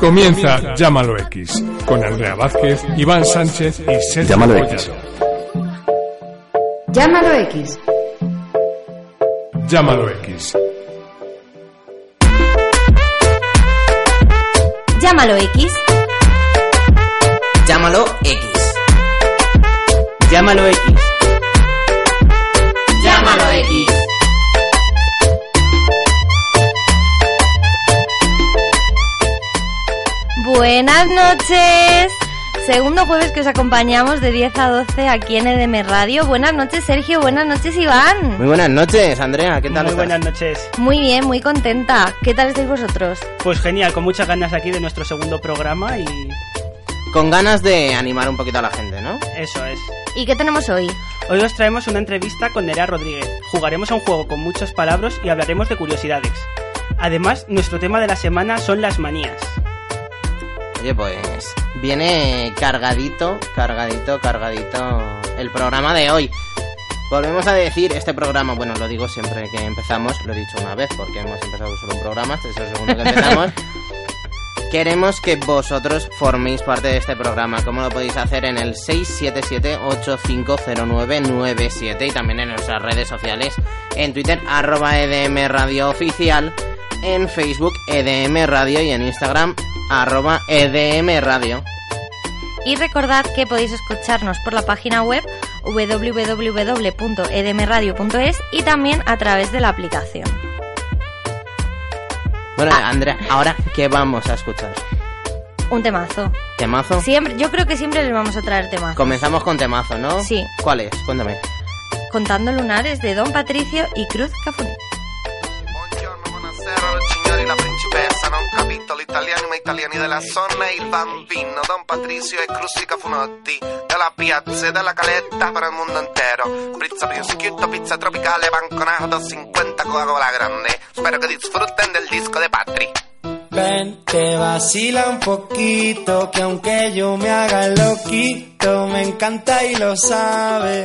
Comienza Llámalo X con Andrea Vázquez, Iván Sánchez y Sergio Llámalo Collado. X. Llámalo X. Llámalo X. Llámalo X. Llámalo X. Llámalo X. Llámalo X. Buenas noches. Segundo jueves que os acompañamos de 10 a 12 aquí en EDM Radio. Buenas noches, Sergio. Buenas noches, Iván. Muy buenas noches, Andrea. ¿Qué tal Muy estás? buenas noches. Muy bien, muy contenta. ¿Qué tal estáis vosotros? Pues genial, con muchas ganas aquí de nuestro segundo programa y Con ganas de animar un poquito a la gente, ¿no? eso es. ¿Y qué tenemos hoy? Hoy os traemos una entrevista con Nerea Rodríguez. Jugaremos a un juego con muchos palabras y hablaremos de curiosidades. Además, nuestro tema de la semana son las manías. Oye, pues viene cargadito, cargadito, cargadito el programa de hoy. Volvemos a decir, este programa, bueno, lo digo siempre que empezamos, lo he dicho una vez porque hemos empezado solo un programa, este es el segundo que empezamos. Queremos que vosotros forméis parte de este programa. ¿Cómo lo podéis hacer? En el 677-850997 y también en nuestras redes sociales. En Twitter, arroba EDM Radio Oficial. En Facebook, EDM Radio. Y en Instagram, arroba EDM Radio. Y recordad que podéis escucharnos por la página web www.edmradio.es y también a través de la aplicación. Bueno, Ah. Andrea, ahora, ¿qué vamos a escuchar? Un temazo. ¿Temazo? Siempre, yo creo que siempre les vamos a traer temazos. Comenzamos con temazo, ¿no? Sí. ¿Cuál es? Cuéntame. Contando lunares de Don Patricio y Cruz Cafuné. Buonasera, signori, la principessa, non capito l'italiano, ma italiani della zona, il bambino, Don Patrizio e Crussi Cafunotti, della piazza e della caletta per il mondo intero. Pizza prosciutto, pizza tropicale, banconato, 50 Coca-Cola grande. Spero che disfruten del disco de Patri. Ven, te vacila un poquito, que aunque yo me haga loquito, me encanta y lo sabe.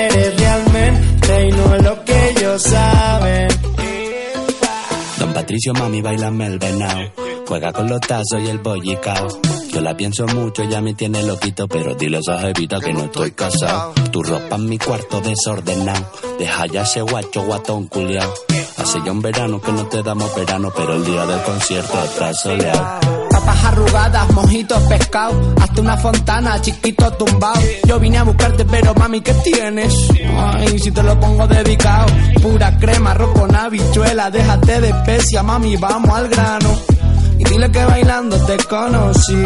Patricio, mami, bailame el venao. Juega con los tazos y el bollicao. Yo la pienso mucho, ya me tiene loquito, pero dile a esa jevita que no estoy casado. Tu ropa en mi cuarto desordenado. Deja ya ese guacho guatón culiao. Hace ya un verano que no te damos verano, pero el día del concierto está soleado. Papas arrugadas, mojitos, pescado, hasta una fontana, chiquito tumbado. Yo vine a buscarte, pero mami, ¿qué tienes? Ay, si te lo pongo dedicado. Pura crema, arroz con habichuela, déjate de especia, mami, vamos al grano. Y dile que bailando te conocí,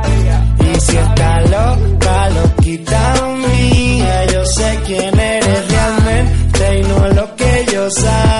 Mía, yo sé quién eres realmente y no lo que ellos saben.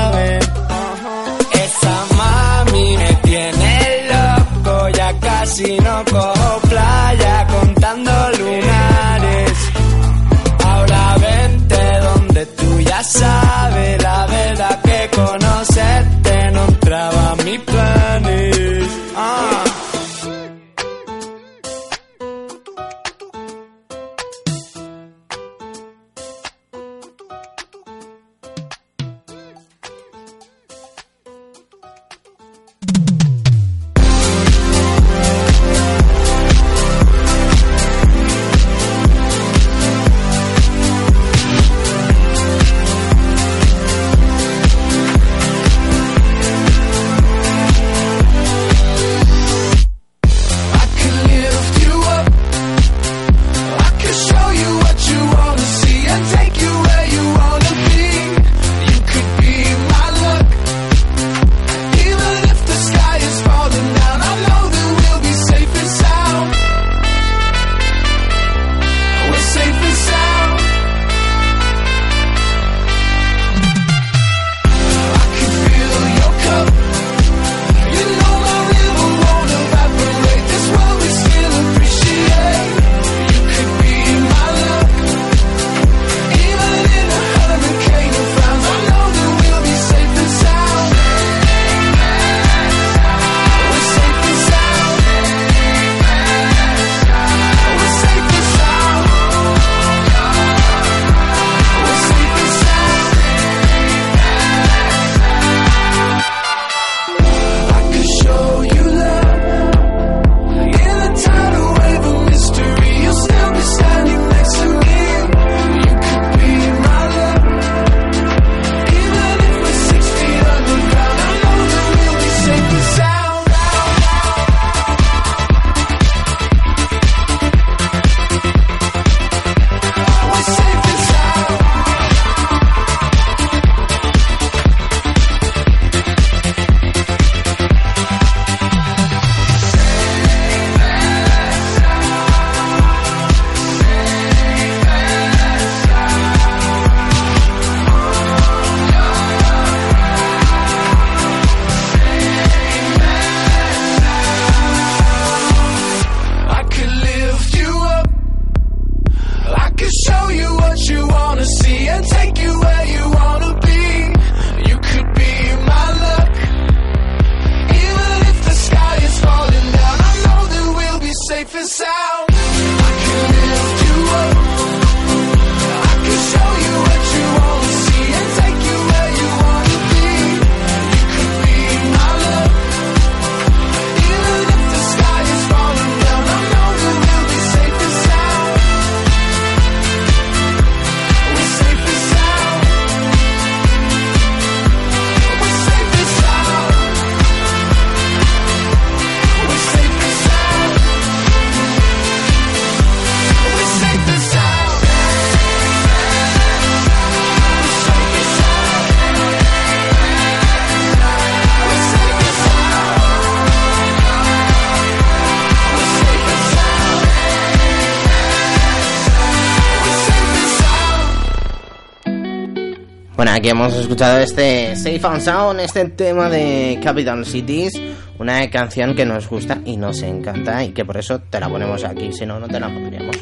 Escuchado este Safe and Sound, este tema de Capital Cities, una canción que nos gusta y nos encanta y que por eso te la ponemos aquí, si no, no te la pondríamos.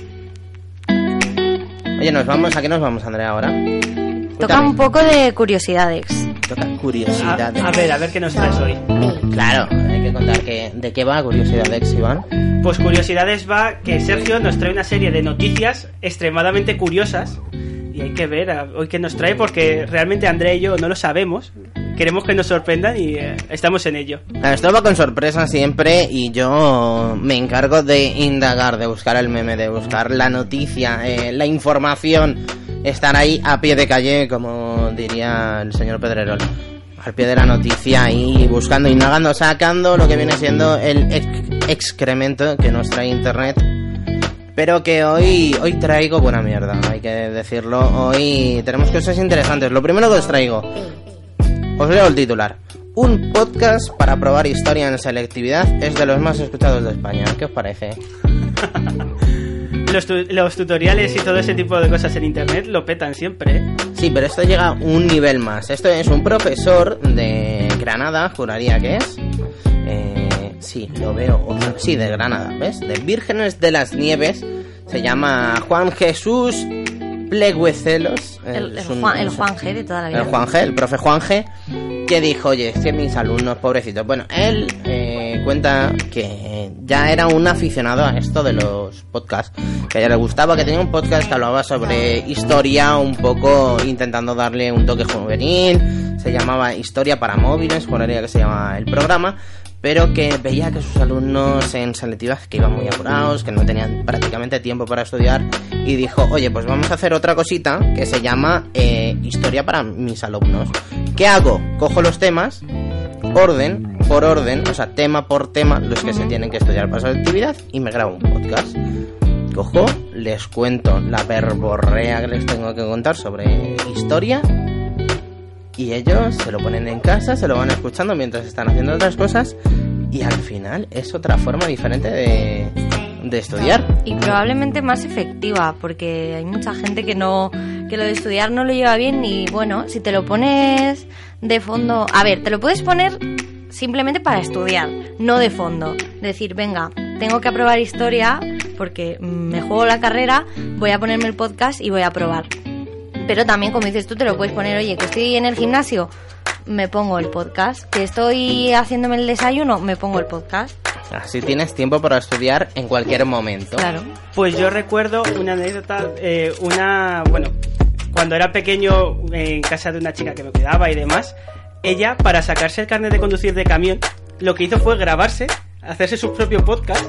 Oye, nos vamos, ¿a qué nos vamos, Andrea, ahora? Toca un poco de curiosidades. Toca A, curiosidad. a ver, a ver qué nos traes hoy. Claro, hay que contar que, de qué va curiosidad, Iván. Pues curiosidades va que Sergio nos trae una serie de noticias extremadamente curiosas y hay que ver hoy qué nos trae porque realmente Andrea y yo no lo sabemos. Queremos que nos sorprendan y eh, estamos en ello. Esto va con sorpresa siempre y yo me encargo de indagar, de buscar el meme, de buscar la noticia, eh, la información, estar ahí a pie de calle, como diría el señor Pedrerol. Al pie de la noticia ahí buscando, indagando, sacando lo que viene siendo el ex- excremento que nos trae internet. Pero que hoy, hoy traigo buena mierda, hay que decirlo. Hoy tenemos cosas interesantes. Lo primero que os traigo, os leo el titular. Un podcast para probar historia en selectividad es de los más escuchados de España. ¿Qué os parece? Los, tu- los tutoriales y todo ese tipo de cosas en internet lo petan siempre. ¿eh? Sí, pero esto llega a un nivel más. Esto es un profesor de Granada, juraría que es. Eh. Sí, lo veo. otro- Sí, de Granada, ¿ves? De Vírgenes de las Nieves. Se llama Juan Jesús Pleguecelos. El, Es el un- Juan, el. Juan G de toda la vida. El Juan G, el profe Juan G, que dijo, oye, es que mis alumnos, pobrecitos. Bueno, él eh, cuenta que ya era un aficionado a esto de los podcasts, que a ella le gustaba, que tenía un podcast que hablaba sobre historia, un poco intentando darle un toque juvenil, se llamaba Historia para móviles, juraría que se llama el programa, pero que veía que sus alumnos en selectivas que iban muy apurados, que no tenían prácticamente tiempo para estudiar y dijo, oye, pues vamos a hacer otra cosita que se llama eh, historia para mis alumnos. ¿Qué hago? Cojo los temas, orden por orden, o sea, tema por tema, los que se tienen que estudiar para esa actividad y me grabo un podcast. Cojo, les cuento la verborrea que les tengo que contar sobre historia y ellos se lo ponen en casa, se lo van escuchando mientras están haciendo otras cosas y al final es otra forma diferente de, de estudiar. Y probablemente más efectiva, porque hay mucha gente que no que lo de estudiar no lo lleva bien y bueno, si te lo pones de fondo, a ver, te lo puedes poner simplemente para estudiar, no de fondo. Decir, venga, tengo que aprobar historia porque me juego la carrera, voy a ponerme el podcast y voy a aprobar. Pero también, como dices tú, te lo puedes poner, oye, que estoy en el gimnasio, me pongo el podcast. Que estoy haciéndome el desayuno, me pongo el podcast. Así tienes tiempo para estudiar en cualquier momento. Claro. Pues yo recuerdo una anécdota, eh, una, bueno, cuando era pequeño en casa de una chica que me cuidaba y demás, ella para sacarse el carnet de conducir de camión, lo que hizo fue grabarse, hacerse su propio podcast,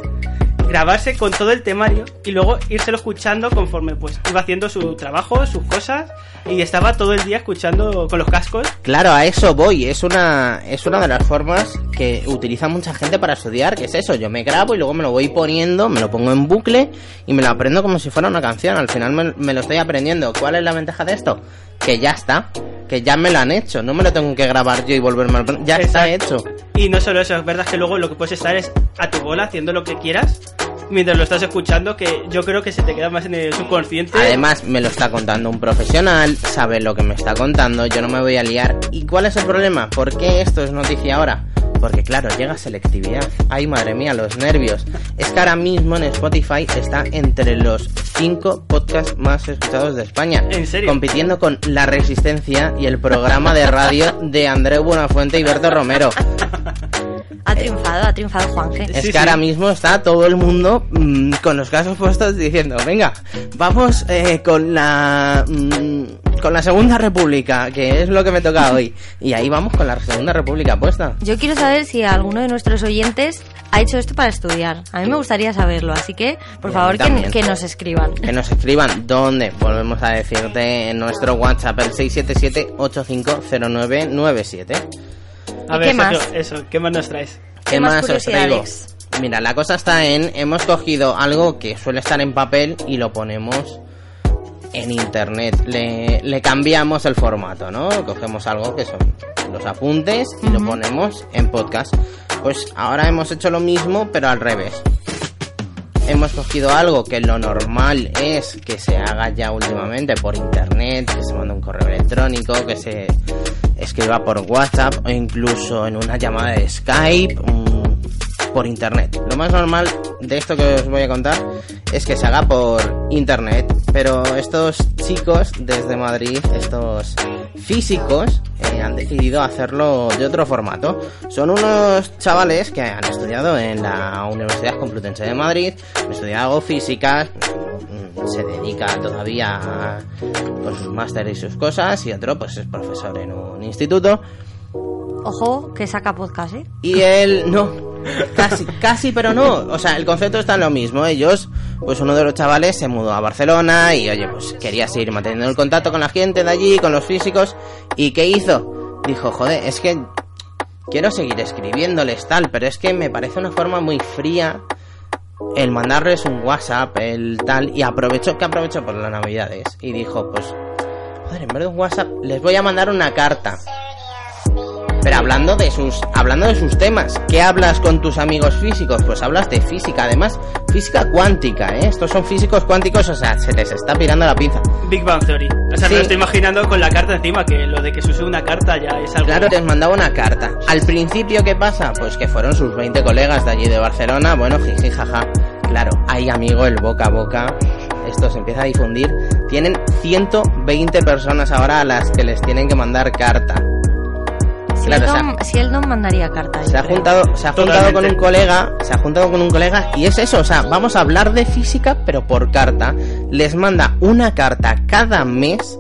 grabarse con todo el temario y luego írselo escuchando conforme pues iba haciendo su trabajo, sus cosas y estaba todo el día escuchando con los cascos. Claro, a eso voy. Es una, es una de las formas que utiliza mucha gente para estudiar, que es eso. Yo me grabo y luego me lo voy poniendo, me lo pongo en bucle y me lo aprendo como si fuera una canción. Al final me, me lo estoy aprendiendo. ¿Cuál es la ventaja de esto? Que ya está. Que ya me lo han hecho. No me lo tengo que grabar yo y volverme a... Ya está hecho. Y no solo eso, es verdad que luego lo que puedes estar es a tu bola haciendo lo que quieras mientras lo estás escuchando, que yo creo que se te queda más en el subconsciente. Además, me lo está contando un profesional, sabe lo que me está contando, yo no me voy a liar. ¿Y cuál es el problema? ¿Por qué esto es noticia ahora? Porque claro, llega selectividad. Ay, madre mía, los nervios. Es que ahora mismo en Spotify está entre los 5 podcasts más escuchados de España. ¿En serio? Compitiendo con La Resistencia y el programa de radio de Andreu Buenafuente y Berto Romero. Ha triunfado, ha triunfado Juan G. Es que ahora mismo está todo el mundo mm, con los casos puestos diciendo, venga, vamos eh, con la mm, con la Segunda República, que es lo que me toca hoy. Y ahí vamos con la Segunda República puesta. Yo quiero saber si alguno de nuestros oyentes ha hecho esto para estudiar. A mí me gustaría saberlo, así que por favor que, que nos escriban. Que nos escriban dónde, volvemos a decirte en nuestro WhatsApp, el 677-850997. A ¿Y ver, qué más? Eso, ¿qué más nos traes? ¿Qué ¿Qué más os traigo? Mira, la cosa está en, hemos cogido algo que suele estar en papel y lo ponemos en internet. Le, le cambiamos el formato, ¿no? Cogemos algo que son los apuntes y lo ponemos en podcast. Pues ahora hemos hecho lo mismo, pero al revés. Hemos cogido algo que lo normal es que se haga ya últimamente por internet, que se manda un correo electrónico, que se escriba por WhatsApp o incluso en una llamada de Skype mm, por internet. Lo más normal de esto que os voy a contar es que se haga por internet, pero estos chicos desde Madrid, estos físicos, eh, han decidido hacerlo de otro formato. Son unos chavales que han estudiado en la Universidad Complutense de Madrid, han estudiado física, se dedica todavía a, con sus másteres y sus cosas, y otro pues es profesor en un instituto. Ojo, que saca podcast, ¿eh? Y él, no, casi, casi, pero no. O sea, el concepto está en lo mismo. Ellos, pues uno de los chavales se mudó a Barcelona y, oye, pues quería seguir manteniendo el contacto con la gente de allí, con los físicos. ¿Y qué hizo? Dijo, joder, es que quiero seguir escribiéndoles tal, pero es que me parece una forma muy fría el mandarles un WhatsApp, el tal, y aprovechó, que aprovechó por las navidades. Y dijo, pues, joder, en vez de un WhatsApp, les voy a mandar una carta. Pero hablando de sus hablando de sus temas, ¿qué hablas con tus amigos físicos? Pues hablas de física, además física cuántica, ¿eh? Estos son físicos cuánticos, o sea, se les está pirando la pinza. Big Bang Theory. O sea, Sí. me lo estoy imaginando con la carta encima, que lo de que se use una carta ya es algo... Claro, les mandaba una carta. Al principio, ¿qué pasa? Pues que fueron sus 20 colegas de allí de Barcelona. Bueno, jiji, jaja. Claro, hay amigo, el boca a boca. Esto se empieza a difundir. Tienen 120 personas ahora a las que les tienen que mandar carta. Si, Claro, él o sea, no, si él no mandaría carta. se ha juntado, se ha juntado Totalmente. con un colega, se ha juntado con un colega y es eso, o sea, vamos a hablar de física pero por carta. Les manda una carta cada mes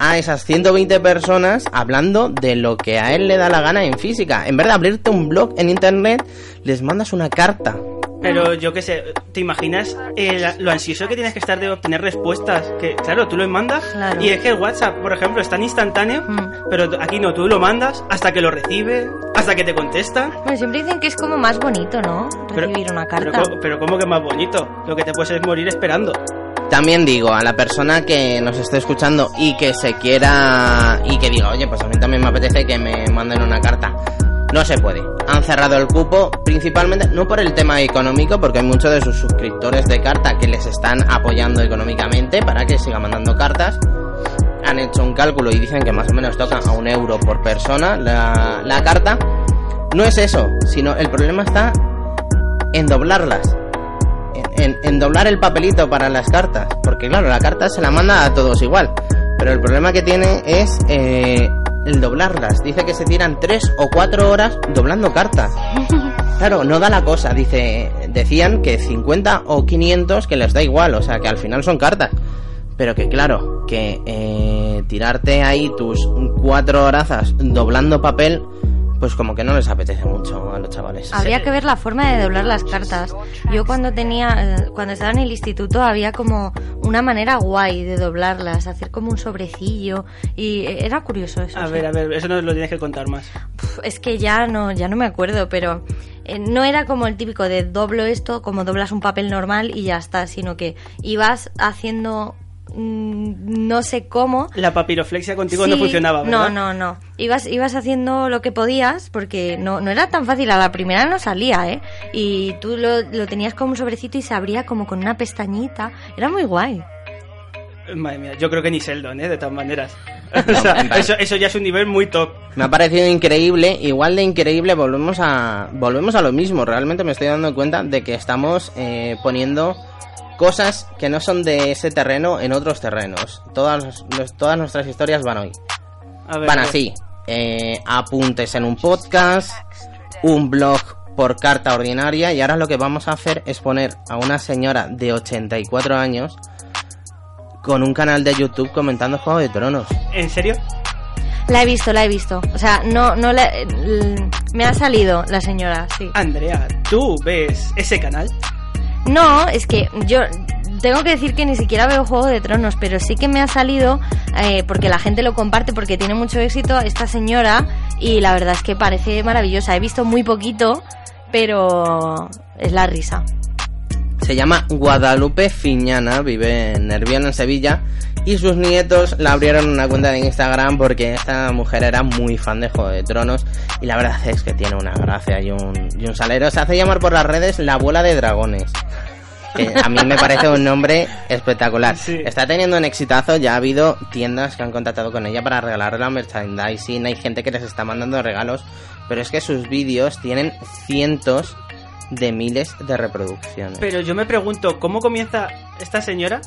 a esas 120 personas hablando de lo que a él le da la gana en física. En vez de abrirte un blog en internet, les mandas una carta. Pero yo qué sé, ¿te imaginas el- lo ansioso que tienes que estar de obtener respuestas? Que claro, tú lo mandas Claro. y es que el WhatsApp, por ejemplo, es tan instantáneo, Mm. pero aquí no, tú lo mandas hasta que lo recibe, hasta que te contesta. Bueno, siempre dicen que es como más bonito, ¿no? Recibir una Pero, carta. co- pero ¿cómo que más bonito? Lo que te puedes es morir esperando. También digo a la persona que nos esté escuchando y que se quiera y que diga, oye, pues a mí también me apetece que me manden una carta. No se puede. Han cerrado el cupo principalmente no por el tema económico, porque hay muchos de sus suscriptores de carta que les están apoyando económicamente para que siga mandando cartas. Han hecho un cálculo y dicen que más o menos toca a un euro por persona la, carta. No es eso, sino el problema está en doblarlas en, en- en doblar el papelito para las cartas. Porque claro, la carta se la manda a todos igual. Pero el problema que tiene es eh, el doblarlas. Dice que se tiran tres o cuatro horas doblando cartas. Claro, no da la cosa. Dice, decían que 50 o 500 que les da igual. O sea, que al final son cartas. Pero que claro, que eh, tirarte ahí tus cuatro horazas doblando papel, pues como que no les apetece mucho a los chavales. Habría que ver la forma de doblar las cartas. Yo cuando tenía, eh, cuando estaba en el instituto había como una manera guay de doblarlas, hacer como un sobrecillo y era curioso eso. A ver, a ver, eso nos lo tienes que contar más. Es que ya no, ya no me acuerdo, pero eh, no era como el típico de doblo esto, como doblas un papel normal y ya está, sino que ibas haciendo no sé cómo. La papiroflexia contigo no funcionaba, ¿verdad? No, no, no. Ibas, ibas haciendo lo que podías porque no, no era tan fácil. A la primera no salía, ¿eh? Y tú lo, lo tenías como un sobrecito y se abría como con una pestañita. Era muy guay. Madre mía, yo creo que ni Sheldon, ¿eh? De todas maneras. O sea, eso, eso ya es un nivel muy top. Me ha parecido increíble, igual de increíble, volvemos a volvemos a lo mismo. Realmente me estoy dando cuenta de que estamos eh, poniendo cosas que no son de ese terreno en otros terrenos. Todas, los- todas nuestras historias van hoy. A ver, Van así. eh, apuntes en un podcast, un blog por carta ordinaria y ahora lo que vamos a hacer es poner a una señora de 84 años con un canal de YouTube comentando Juego de Tronos. ¿En serio? La he visto, la he visto. O sea, no, no la, me ha salido la señora, sí. Andrea, ¿tú ves ese canal? No, es que yo tengo que decir que ni siquiera veo Juego de Tronos, pero sí que me ha salido eh, porque la gente lo comparte porque tiene mucho éxito esta señora y la verdad es que parece maravillosa. He visto muy poquito, pero es la risa. Se llama Guadalupe Fiñana, vive en Nervión, en Sevilla, y sus nietos la abrieron una cuenta de Instagram porque esta mujer era muy fan de Juego de Tronos y la verdad es que tiene una gracia y un, y un salero. Se hace llamar por las redes la abuela de dragones. Que a mí me parece un nombre espectacular. Sí. Está teniendo un exitazo, ya ha habido tiendas que han contactado con ella para regalarle la merchandising, hay gente que les está mandando regalos, pero es que sus vídeos tienen cientos de miles de reproducciones. Pero yo me pregunto, ¿cómo comienza esta señora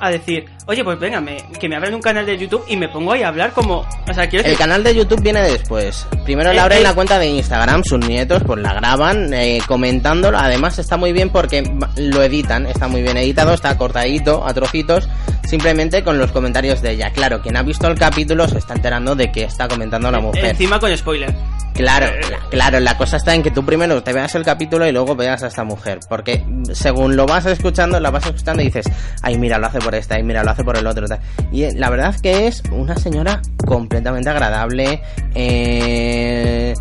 a decir, oye, pues venga, me- que me abran un canal de YouTube y me pongo ahí a hablar como... O sea, quiero El canal de YouTube viene después. Primero le Eh, abren eh. la cuenta de Instagram, sus nietos pues la graban eh, comentándolo. Además está muy bien porque lo editan, está muy bien editado, está cortadito a trocitos, simplemente con los comentarios de ella. Claro, quien ha visto el capítulo se está enterando de que está comentando la mujer. Encima con spoiler. Claro, la- claro, la cosa está en que tú primero te veas el capítulo y luego veas a esta mujer. Porque según lo vas escuchando, la vas escuchando y dices, ay, mira, lo hace por esta, ay, mira, lo hace por el otro. tal. Y eh, la verdad que es una señora completamente agradable. Eh,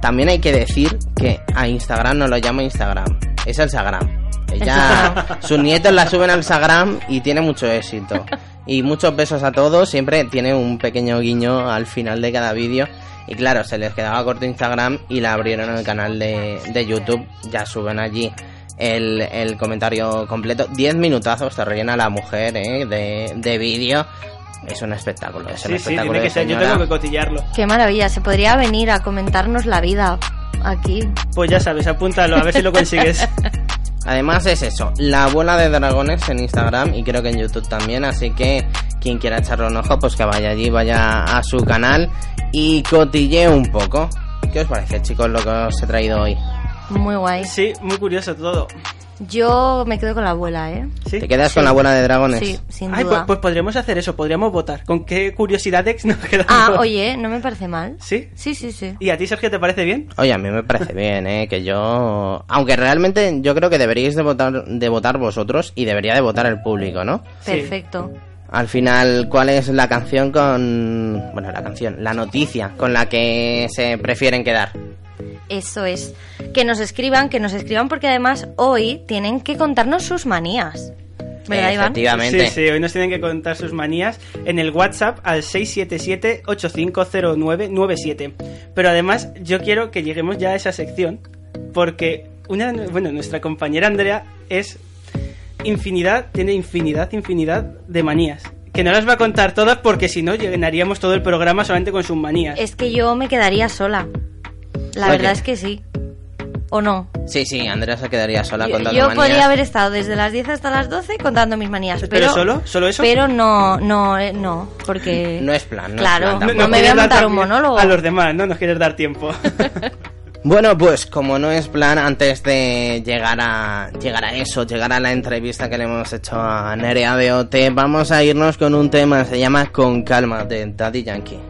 también hay que decir que a Instagram no lo llama Instagram, es el Sagram. Ella, sus nietos la suben al Sagram y tiene mucho éxito. Y muchos besos a todos, siempre tiene un pequeño guiño al final de cada vídeo. Y claro, se les quedaba corto Instagram y la abrieron en el canal de, de YouTube. Ya suben allí el, el comentario completo. 10 minutazos te rellena la mujer ¿eh? de, de vídeo. Es un espectáculo, es un sí, espectáculo. tiene que ser. Yo tengo que cotillarlo. Qué maravilla, se podría venir a comentarnos la vida aquí. Pues ya sabes, apúntalo, a ver si lo consigues. Además es eso, la abuela de dragones en Instagram y creo que en YouTube también, así que quien quiera echarle un ojo, pues que vaya allí, vaya a su canal y cotille un poco. ¿Qué os parece, chicos, lo que os he traído hoy? Muy guay. Sí, muy curioso todo. Yo me quedo con la abuela, ¿eh? ¿Sí? ¿Te quedas Sí. con la abuela de dragones? Sí, sin Ay, pues, duda. pues podríamos hacer eso, podríamos votar. ¿Con qué curiosidades nos quedamos? Ah, oye, no me parece mal. ¿Sí? Sí, sí, sí. ¿Y a ti, Sergio, te parece bien? Oye, a mí me parece bien, ¿eh? Que yo... Aunque realmente yo creo que deberíais de votar, de votar vosotros y debería de votar el público, ¿no? Sí. Perfecto. Al final, ¿cuál es la canción con... Bueno, la canción, la noticia con la que se prefieren quedar? Eso es. Que nos escriban, que nos escriban porque además hoy tienen que contarnos sus manías. ¿Verdad, Iván? Efectivamente. Sí, sí, hoy nos tienen que contar sus manías en el WhatsApp al 677-850997. Pero además, yo quiero que lleguemos ya a esa sección, porque una, de- bueno, nuestra compañera Andrea es infinidad, tiene infinidad, infinidad de manías. Que no las va a contar todas porque si no llenaríamos todo el programa solamente con sus manías. Es que yo me quedaría sola. La verdad es que sí. ¿O no? Sí, sí, Andrea se quedaría sola Yo, contando yo manías. podría haber estado desde las 10 hasta las 12 contando mis manías. ¿Pero Pero, solo? ¿Solo eso? Pero no, no, eh, no, porque... No es plan, no es claro, plan no, me voy a montar un monólogo. A los demás, no nos quieres dar tiempo. Bueno, pues como no es plan, antes de llegar a llegar a eso, llegar a la entrevista que le hemos hecho a Nerea BOT, vamos a irnos con un tema, se llama Con calma, de Daddy Yankee.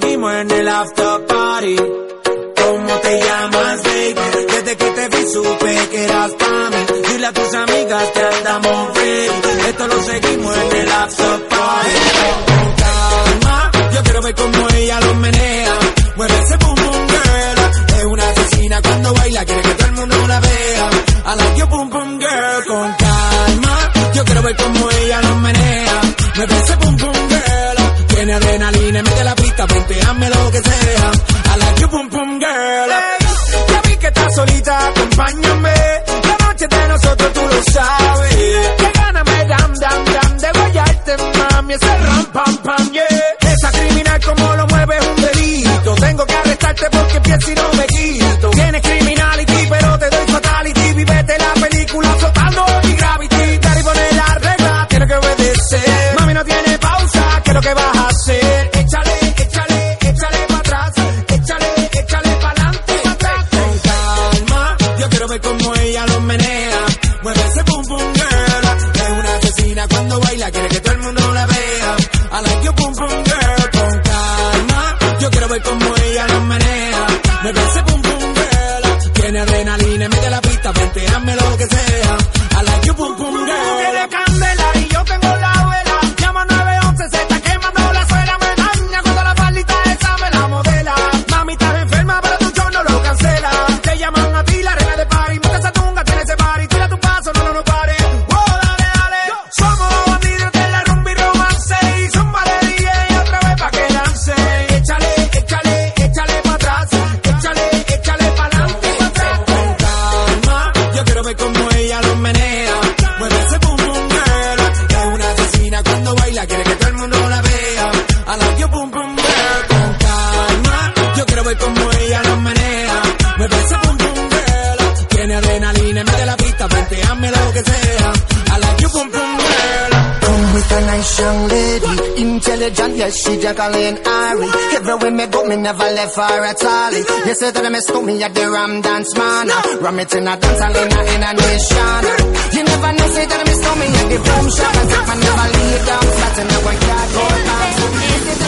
Seguimos en el never left her at all. You say that I miss me at the Ram Dance Man. Ram it in a dance hall in a, in a nation. You never know, say that I miss me at the boom shop. I take my never lay down, flat in a one cardboard box. Este.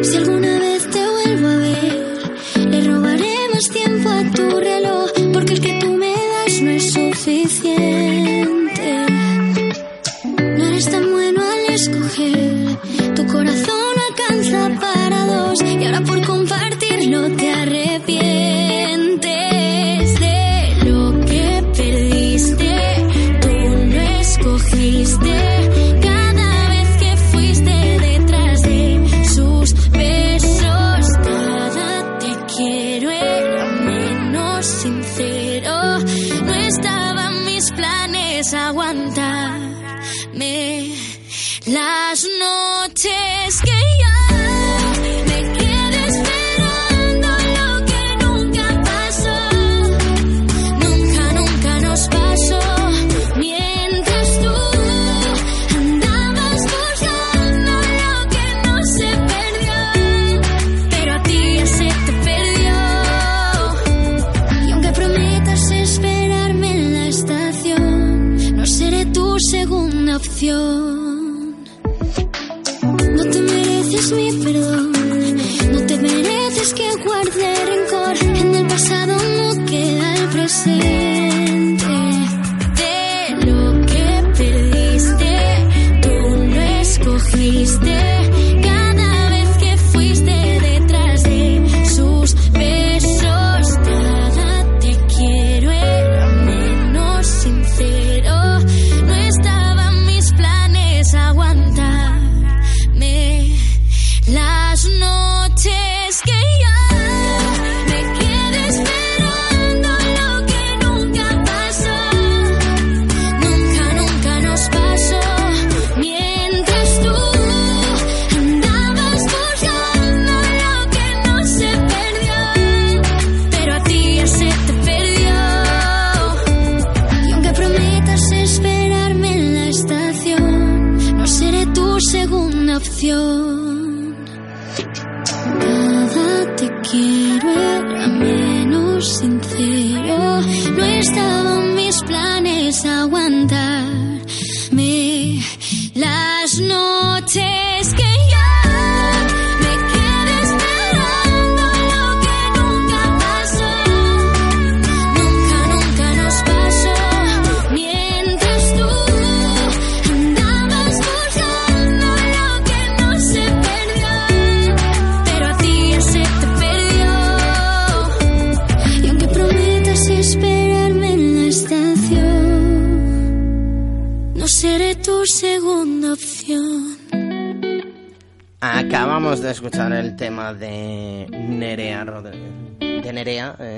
Si alguna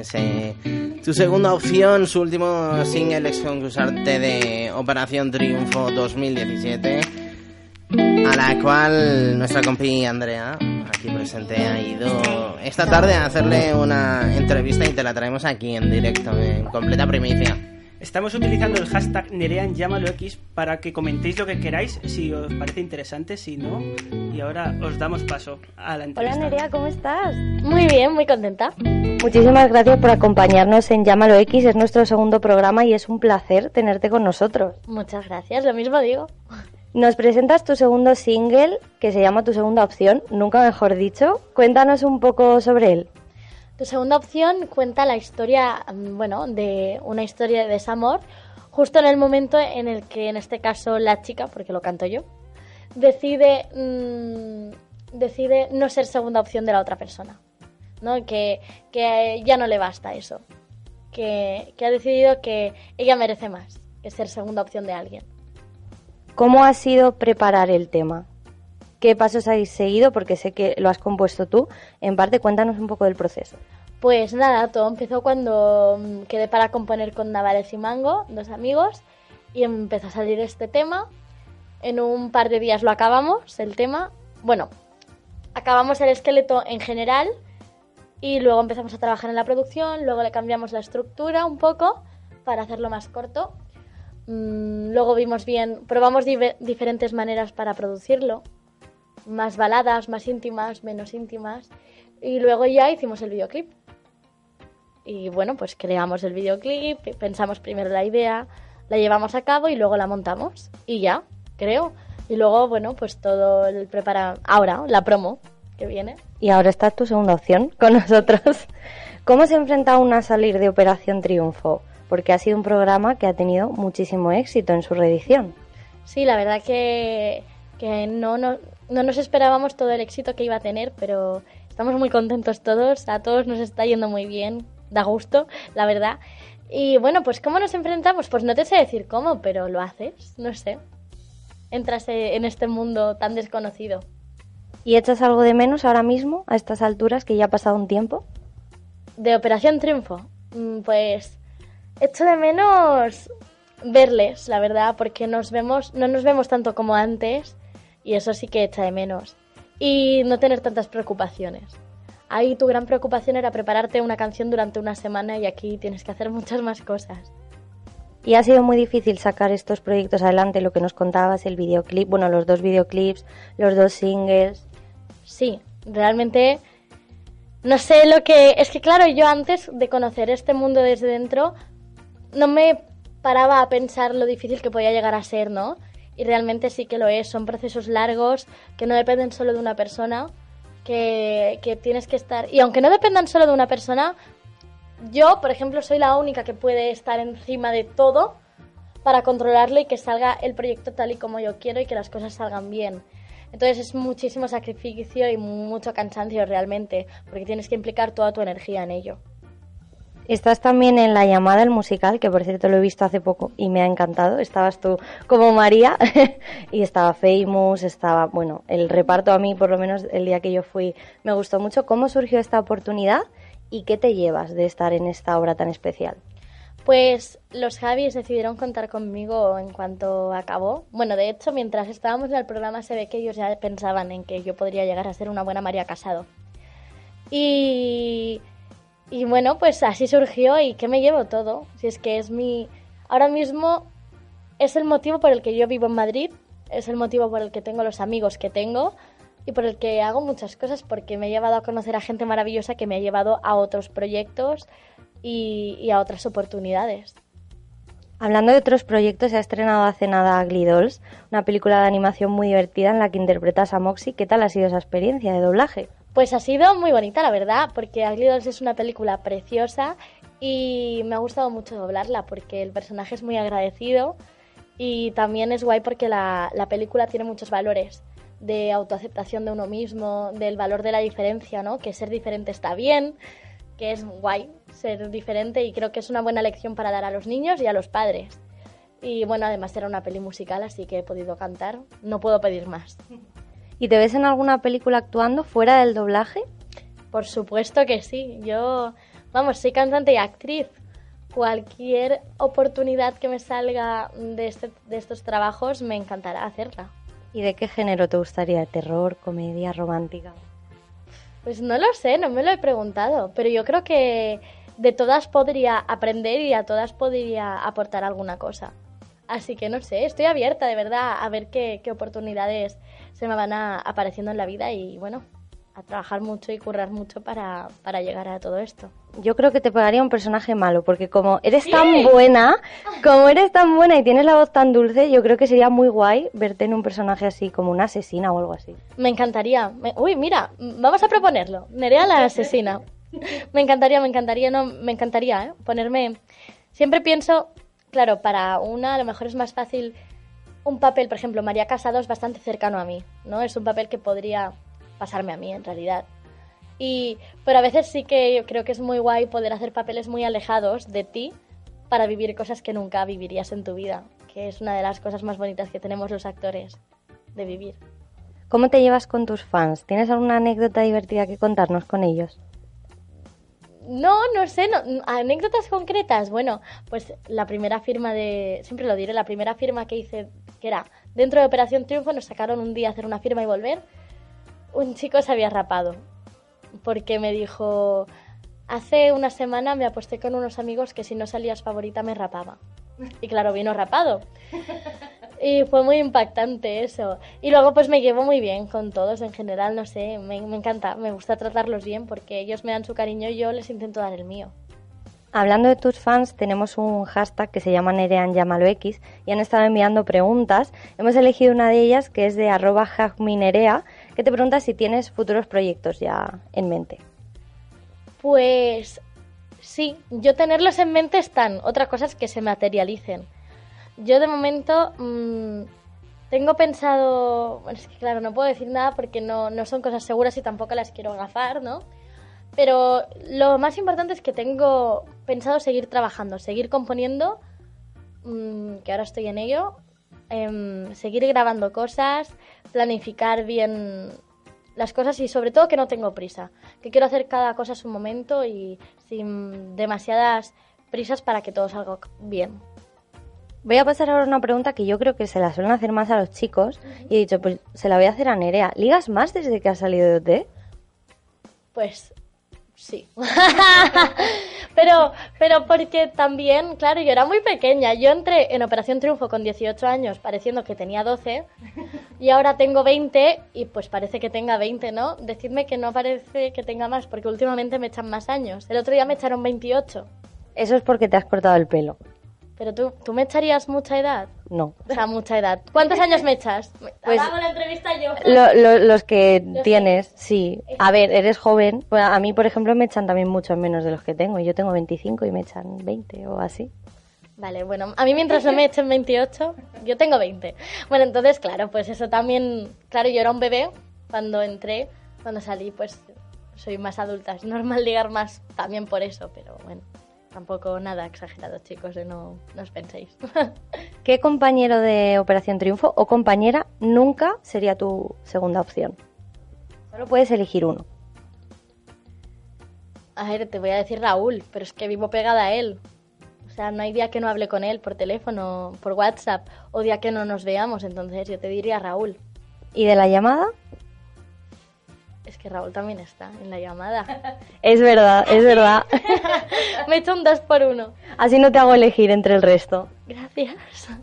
ese, su segunda opción, su último single ex concursante de Operación Triunfo 2017, a la cual nuestra compi Andrea, aquí presente, ha ido esta tarde a hacerle una entrevista y te la traemos aquí en directo, en completa primicia. Estamos utilizando el hashtag NereanLlámaloX para que comentéis lo que queráis, si os parece interesante, si no. Y ahora os damos paso a la Hola entrevista. Nerea, ¿cómo estás? Muy bien, muy contenta. Muchísimas gracias por acompañarnos en Llámalo X, es nuestro segundo programa y es un placer tenerte con nosotros. Muchas gracias, lo mismo digo. Nos presentas tu segundo single, que se llama Tu Segunda Opción, nunca mejor dicho. Cuéntanos un poco sobre él. Tu segunda opción cuenta la historia, mm, bueno, de una historia de desamor, justo en el momento en el que, en este caso, la chica, porque lo canto yo, decide, mm, decide no ser segunda opción de la otra persona. ¿no? Que, que ya no le basta eso. Que, que ha decidido que ella merece más que ser segunda opción de alguien. ¿Cómo ha sido preparar el tema? ¿Qué pasos habéis seguido? Porque sé que lo has compuesto tú. En parte, cuéntanos un poco del proceso. Pues nada, todo empezó cuando mm, quedé para componer con Navares y Mango, dos amigos, y empezó a salir este tema. En un par de días lo acabamos, el tema. Bueno, acabamos el esqueleto en general y luego empezamos a trabajar en la producción, luego le cambiamos la estructura un poco para hacerlo más corto. Mm, luego vimos bien, probamos diferentes maneras para producirlo, más baladas, más íntimas, menos íntimas, y luego ya hicimos el videoclip. Y bueno, pues creamos el videoclip, pensamos primero la idea, la llevamos a cabo y luego la montamos. Y ya, creo. Y luego, bueno, pues todo el prepara... Ahora, la promo que viene. Y ahora está tu segunda opción con nosotros. ¿Cómo se enfrenta uno a salir de Operación Triunfo? Porque ha sido un programa que ha tenido muchísimo éxito en su reedición. Sí, la verdad que, que no, no, no nos esperábamos todo el éxito que iba a tener, pero estamos muy contentos todos, a todos nos está yendo muy bien, da gusto, la verdad. Y bueno, pues ¿cómo nos enfrentamos? Pues no te sé decir cómo, pero lo haces, no sé. Entras eh, en este mundo tan desconocido. ¿Y echas algo de menos ahora mismo, a estas alturas, que ya ha pasado un tiempo? De Operación Triunfo, mm, pues echo de menos verles, la verdad, porque nos vemos, no nos vemos tanto como antes y eso sí que echa de menos. Y no tener tantas preocupaciones. Ahí tu gran preocupación era prepararte una canción durante una semana y aquí tienes que hacer muchas más cosas. Y ha sido muy difícil sacar estos proyectos adelante, lo que nos contabas, el videoclip, bueno, los dos videoclips, los dos singles. Sí, realmente no sé lo que... Es que claro, yo antes de conocer este mundo desde dentro, no me paraba a pensar lo difícil que podía llegar a ser, ¿no? Y realmente sí que lo es, son procesos largos que no dependen solo de una persona, que, que tienes que estar... Y aunque no dependan solo de una persona, yo, por ejemplo, soy la única que puede estar encima de todo para controlarlo y que salga el proyecto tal y como yo quiero y que las cosas salgan bien. Entonces es muchísimo sacrificio y mucho cansancio realmente, porque tienes que implicar toda tu energía en ello. Estás también en la llamada el musical, que por cierto lo he visto hace poco y me ha encantado. Estabas tú como María y estaba Famous, estaba, bueno, el reparto a mí por lo menos el día que yo fui me gustó mucho. ¿Cómo surgió esta oportunidad y qué te llevas de estar en esta obra tan especial? Pues los Javis decidieron contar conmigo en cuanto acabó. Bueno, de hecho, mientras estábamos en el programa se ve que ellos ya pensaban en que yo podría llegar a ser una buena María Casado. Y y bueno, pues así surgió y que me llevo todo. Si es que es mi... Ahora mismo es el motivo por el que yo vivo en Madrid, es el motivo por el que tengo los amigos que tengo y por el que hago muchas cosas porque me ha llevado a conocer a gente maravillosa que me ha llevado a otros proyectos y, a otras oportunidades. Hablando de otros proyectos, se ha estrenado hace nada Ugly Dolls, una película de animación muy divertida en la que interpretas a Moxie. ¿Qué tal ha sido esa experiencia de doblaje? Pues ha sido muy bonita, la verdad, porque Ugly Dolls es una película preciosa y me ha gustado mucho doblarla porque el personaje es muy agradecido y también es guay porque la, la película tiene muchos valores de autoaceptación de uno mismo, del valor de la diferencia, ¿no? Que ser diferente está bien, que es guay ser diferente y creo que es una buena lección para dar a los niños y a los padres. Y bueno, además era una peli musical, así que he podido cantar. No puedo pedir más. ¿Y te ves en alguna película actuando fuera del doblaje? Por supuesto que sí. Yo, vamos, soy cantante y actriz. Cualquier oportunidad que me salga de, este, de estos trabajos me encantará hacerla. ¿Y de qué género te gustaría? ¿Terror, comedia, romántica? Pues no lo sé, no me lo he preguntado, pero yo creo que de todas podría aprender y a todas podría aportar alguna cosa. Así que no sé, estoy abierta de verdad a ver qué, qué oportunidades se me van a, apareciendo en la vida y bueno, a trabajar mucho y currar mucho para, para, llegar a todo esto. Yo creo que te pegaría un personaje malo, porque como eres tan buena, como eres tan buena y tienes la voz tan dulce, yo creo que sería muy guay verte en un personaje así, como una asesina o algo así. Me encantaría. uy, mira, vamos a proponerlo. Nerea la asesina. Me encantaría, me encantaría, no, me encantaría, ¿eh? Ponerme... Siempre pienso, claro, para una a lo mejor es más fácil un papel, por ejemplo, María Casado es bastante cercano a mí, ¿no? Es un papel que podría pasarme a mí, en realidad. Y, pero a veces sí que creo que es muy guay poder hacer papeles muy alejados de ti para vivir cosas que nunca vivirías en tu vida, que es una de las cosas más bonitas que tenemos los actores, de vivir. ¿Cómo te llevas con tus fans? ¿Tienes alguna anécdota divertida que contarnos con ellos? No, no sé, anécdotas concretas. Bueno, pues la primera firma de, siempre lo diré, la primera firma que hice, que era dentro de Operación Triunfo, nos sacaron un día a hacer una firma y volver. Un chico se había rapado, porque me dijo, hace una semana me aposté con unos amigos que si no salías favorita me rapaba. Y claro, vino rapado. Y fue muy impactante eso. Y luego pues me llevo muy bien con todos en general, no sé, me, encanta, me gusta tratarlos bien porque ellos me dan su cariño y yo les intento dar el mío. Hablando de tus fans, tenemos un hashtag que se llama Nerean X y han estado enviando preguntas. Hemos elegido una de ellas que es de arroba hagminerea, que te pregunta si tienes futuros proyectos ya en mente. Pues sí, yo tenerlos en mente están, otra cosa es que se materialicen. Yo de momento mm, tengo pensado, es que claro, no puedo decir nada porque no, no son cosas seguras y tampoco las quiero agafar, ¿no? Pero lo más importante es que tengo pensado seguir trabajando, seguir componiendo, mm, que ahora estoy en ello, em, seguir grabando cosas, planificar bien las cosas y sobre todo que no tengo prisa, que quiero hacer cada cosa a su momento y sin demasiadas prisas para que todo salga bien. Voy a pasar ahora una pregunta que yo creo que se la suelen hacer más a los chicos y he dicho, pues se la voy a hacer a Nerea. ¿Ligas más desde que has salido de OT? Pues sí. pero, pero porque también, claro, yo era muy pequeña. Yo entré en Operación Triunfo con 18 años pareciendo que tenía 12 y ahora tengo 20 y pues parece que tenga 20, ¿no? Decidme que no parece que tenga más porque últimamente me echan más años. El otro día me echaron 28. Eso es porque te has cortado el pelo. Pero tú, ¿tú me echarías mucha edad? No. O sea, mucha edad. ¿Cuántos años me echas? Pues- Hago la entrevista yo. Lo- lo- los que Los que- tienes, sí. A ver, eres joven. Bueno, a mí, por ejemplo, me echan también mucho menos de los que tengo. Yo tengo 25 y me echan 20 o así. Vale, bueno, a mí mientras no me echen 28, yo tengo 20. Bueno, entonces, claro, pues eso también, claro, yo era un bebé cuando entré, cuando salí, pues soy más adulta. Es normal ligar más también por eso, pero bueno, tampoco nada exagerado, chicos, eh, no, no os penséis. ¿Qué compañero de Operación Triunfo o compañera nunca sería tu segunda opción? Solo puedes elegir uno. A ver, te voy a decir Raúl, pero es que vivo pegada a él. O sea, no hay día que no hable con él por teléfono, por WhatsApp, o día que no nos veamos, entonces yo te diría Raúl. ¿Y de la llamada? Es que Raúl también está en la llamada. Es verdad, es verdad. Me he hecho un dos por uno. Así no te hago elegir entre el resto. Gracias.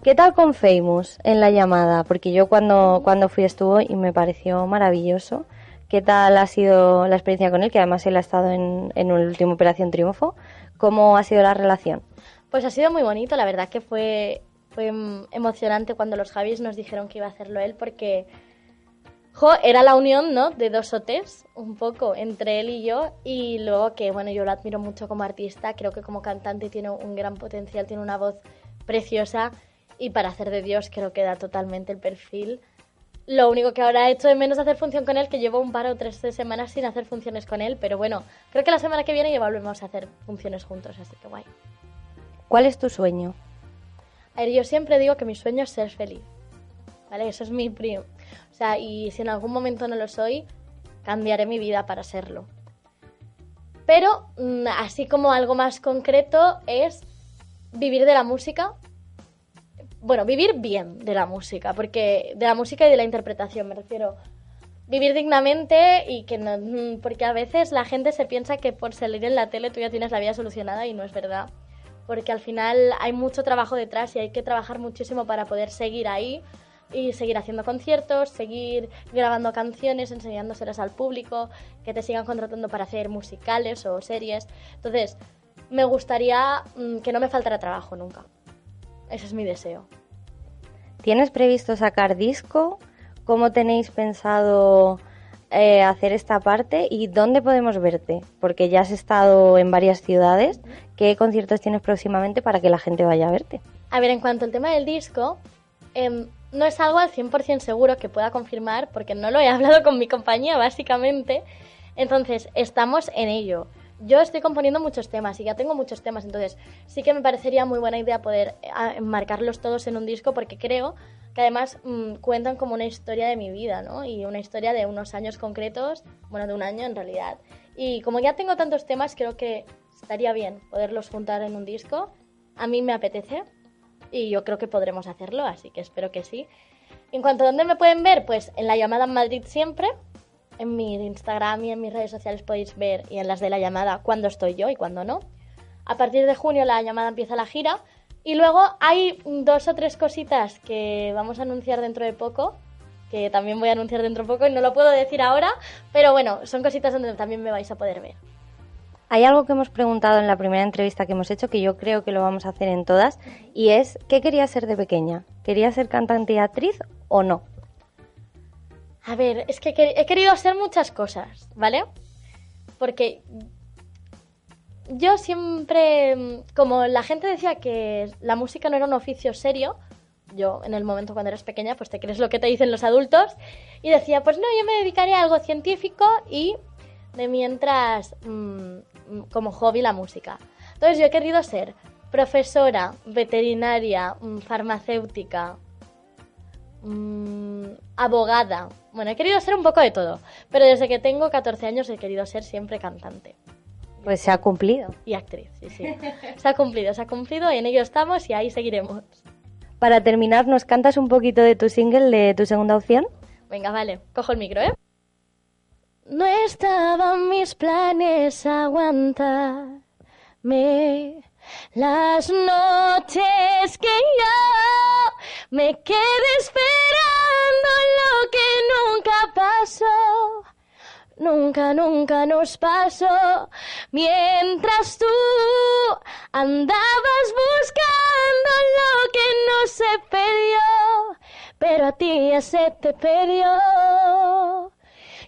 ¿Qué tal con Famous en la llamada? Porque yo cuando, cuando fui estuvo y me pareció maravilloso. ¿Qué tal ha sido la experiencia con él? Que además él ha estado en, en el último Operación Triunfo. ¿Cómo ha sido la relación? Pues ha sido muy bonito, la verdad que fue, fue mm, emocionante cuando los Javis nos dijeron que iba a hacerlo él porque jo, era la unión ¿no? de dos OTs, un poco, entre él y yo, y luego que bueno, yo lo admiro mucho como artista, creo que como cantante tiene un gran potencial, tiene una voz preciosa y para hacer de Dios creo que da totalmente el perfil. Lo único que ahora he hecho de menos hacer función con él, que llevo un par o tres semanas sin hacer funciones con él, pero bueno, creo que la semana que viene ya volvemos a hacer funciones juntos, así que guay. ¿Cuál es tu sueño? A ver, yo siempre digo que mi sueño es ser feliz. ¿Vale? Eso es mi. O sea, y si en algún momento no lo soy, cambiaré mi vida para serlo. Pero, mm, así como algo más concreto, es vivir de la música. Bueno, vivir bien de la música, porque de la música y de la interpretación me refiero. Vivir dignamente y que no. mm, Porque a veces la gente se piensa que por salir en la tele tú ya tienes la vida solucionada y no es verdad porque al final hay mucho trabajo detrás y hay que trabajar muchísimo para poder seguir ahí y seguir haciendo conciertos, seguir grabando canciones, enseñándoselas al público, que te sigan contratando para hacer musicales o series. Entonces, me gustaría mm, que no me faltara trabajo nunca. Ese es mi deseo. ¿Tienes previsto sacar disco? ¿Cómo tenéis pensado eh, hacer esta parte? ¿Y dónde podemos verte? Porque ya has estado en varias ciudades. ¿Qué conciertos tienes próximamente para que la gente vaya a verte? A ver, en cuanto al tema del disco, em, no es algo al 100% seguro que pueda confirmar porque no lo he hablado con mi compañía, básicamente. Entonces, estamos en ello. Yo estoy componiendo muchos temas y ya tengo muchos temas, entonces sí que me parecería muy buena idea poder eh, enmarcarlos todos en un disco porque creo que además mm, cuentan como una historia de mi vida, ¿no? Y una historia de unos años concretos, bueno, de un año en realidad. Y como ya tengo tantos temas, creo que estaría bien poderlos juntar en un disco. A mí me apetece y yo creo que podremos hacerlo, así que espero que sí. En cuanto a dónde me pueden ver, pues en la llamada en Madrid siempre. En mi Instagram y en mis redes sociales podéis ver, y en las de la llamada, cuándo estoy yo y cuándo no. A partir de junio la llamada empieza la gira. Y luego hay dos o tres cositas que vamos a anunciar dentro de poco, que también voy a anunciar dentro de poco y no lo puedo decir ahora, pero bueno, son cositas donde también me vais a poder ver. Hay algo que hemos preguntado en la primera entrevista que hemos hecho que yo creo que lo vamos a hacer en todas y es ¿qué quería ser de pequeña? ¿Quería ser cantante y actriz o no? A ver, es que he querido hacer muchas cosas, ¿vale? Porque yo siempre, como la gente decía que la música no era un oficio serio, yo en el momento cuando eres pequeña, pues te crees lo que te dicen los adultos, y decía, pues no, yo me dedicaría a algo científico y de mientras mm, como hobby la música. Entonces yo he querido ser profesora, veterinaria, mm, farmacéutica, mm, abogada. Bueno, he querido ser un poco de todo, pero desde que tengo 14 años he querido ser siempre cantante. Pues se ha cumplido. Y actriz, sí, sí. Se ha cumplido, se ha cumplido y en ello estamos y ahí seguiremos. Para terminar, ¿nos cantas un poquito de tu single, de tu segunda opción? Venga, vale, cojo el micro, ¿eh? No estaban mis planes aguantarme las noches que yo me quedé esperando lo que nunca pasó. Nunca, nunca nos pasó. Mientras tú andabas buscando lo que no se perdió, pero a ti ya se te perdió.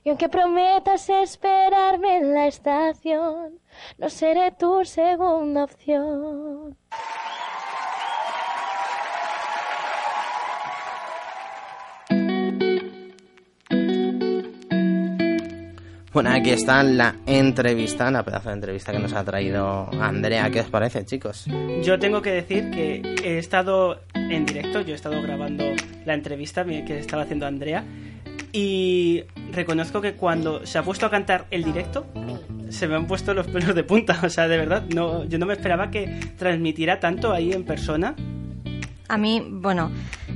Y aunque prometas esperarme en la estación, no seré tu segunda opción. Bueno, aquí está la entrevista, la pedazo de entrevista que nos ha traído Andrea. ¿Qué os parece, chicos? Yo tengo que decir que he estado en directo, yo he estado grabando la entrevista que estaba haciendo Andrea y reconozco que cuando se ha puesto a cantar el directo, se me han puesto los pelos de punta. O sea, de verdad, no, yo no me esperaba que transmitiera tanto ahí en persona. A mí, bueno,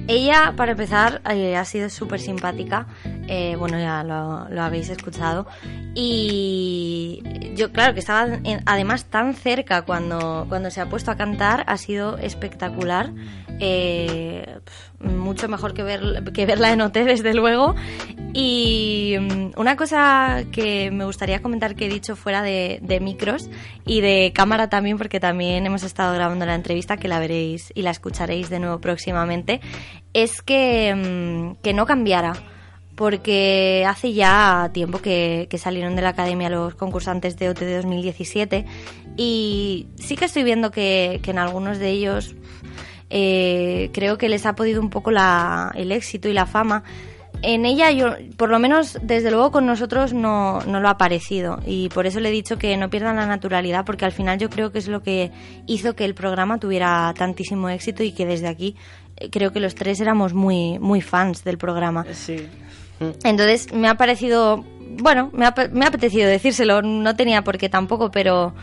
ella, para empezar, eh, ha sido súper simpática. Eh, bueno, ya lo, lo, habéis escuchado. Y yo, claro, que estaba además tan cerca cuando, cuando se ha puesto a cantar, ha sido espectacular. Eh, mucho mejor que, ver, que verla en OT, desde luego. Y mm, una cosa que me gustaría comentar que he dicho fuera de, micros y de cámara también, porque también hemos estado grabando la entrevista, que la veréis y la escucharéis de nuevo próximamente, es que, mm, que no cambiara porque hace ya tiempo que, salieron de la academia los concursantes de OT de 2017 y sí que estoy viendo que en algunos de ellos eh, creo que les ha podido un poco la, el éxito y la fama. En ella, yo, por lo menos desde luego con nosotros no, no lo ha parecido y por eso le he dicho que no pierdan la naturalidad porque al final yo creo que es lo que hizo que el programa tuviera tantísimo éxito y que desde aquí eh, creo que los tres éramos muy, muy fans del programa. Sí. Entonces me ha parecido, bueno, me ha, me ha apetecido decírselo, no tenía por qué tampoco, pero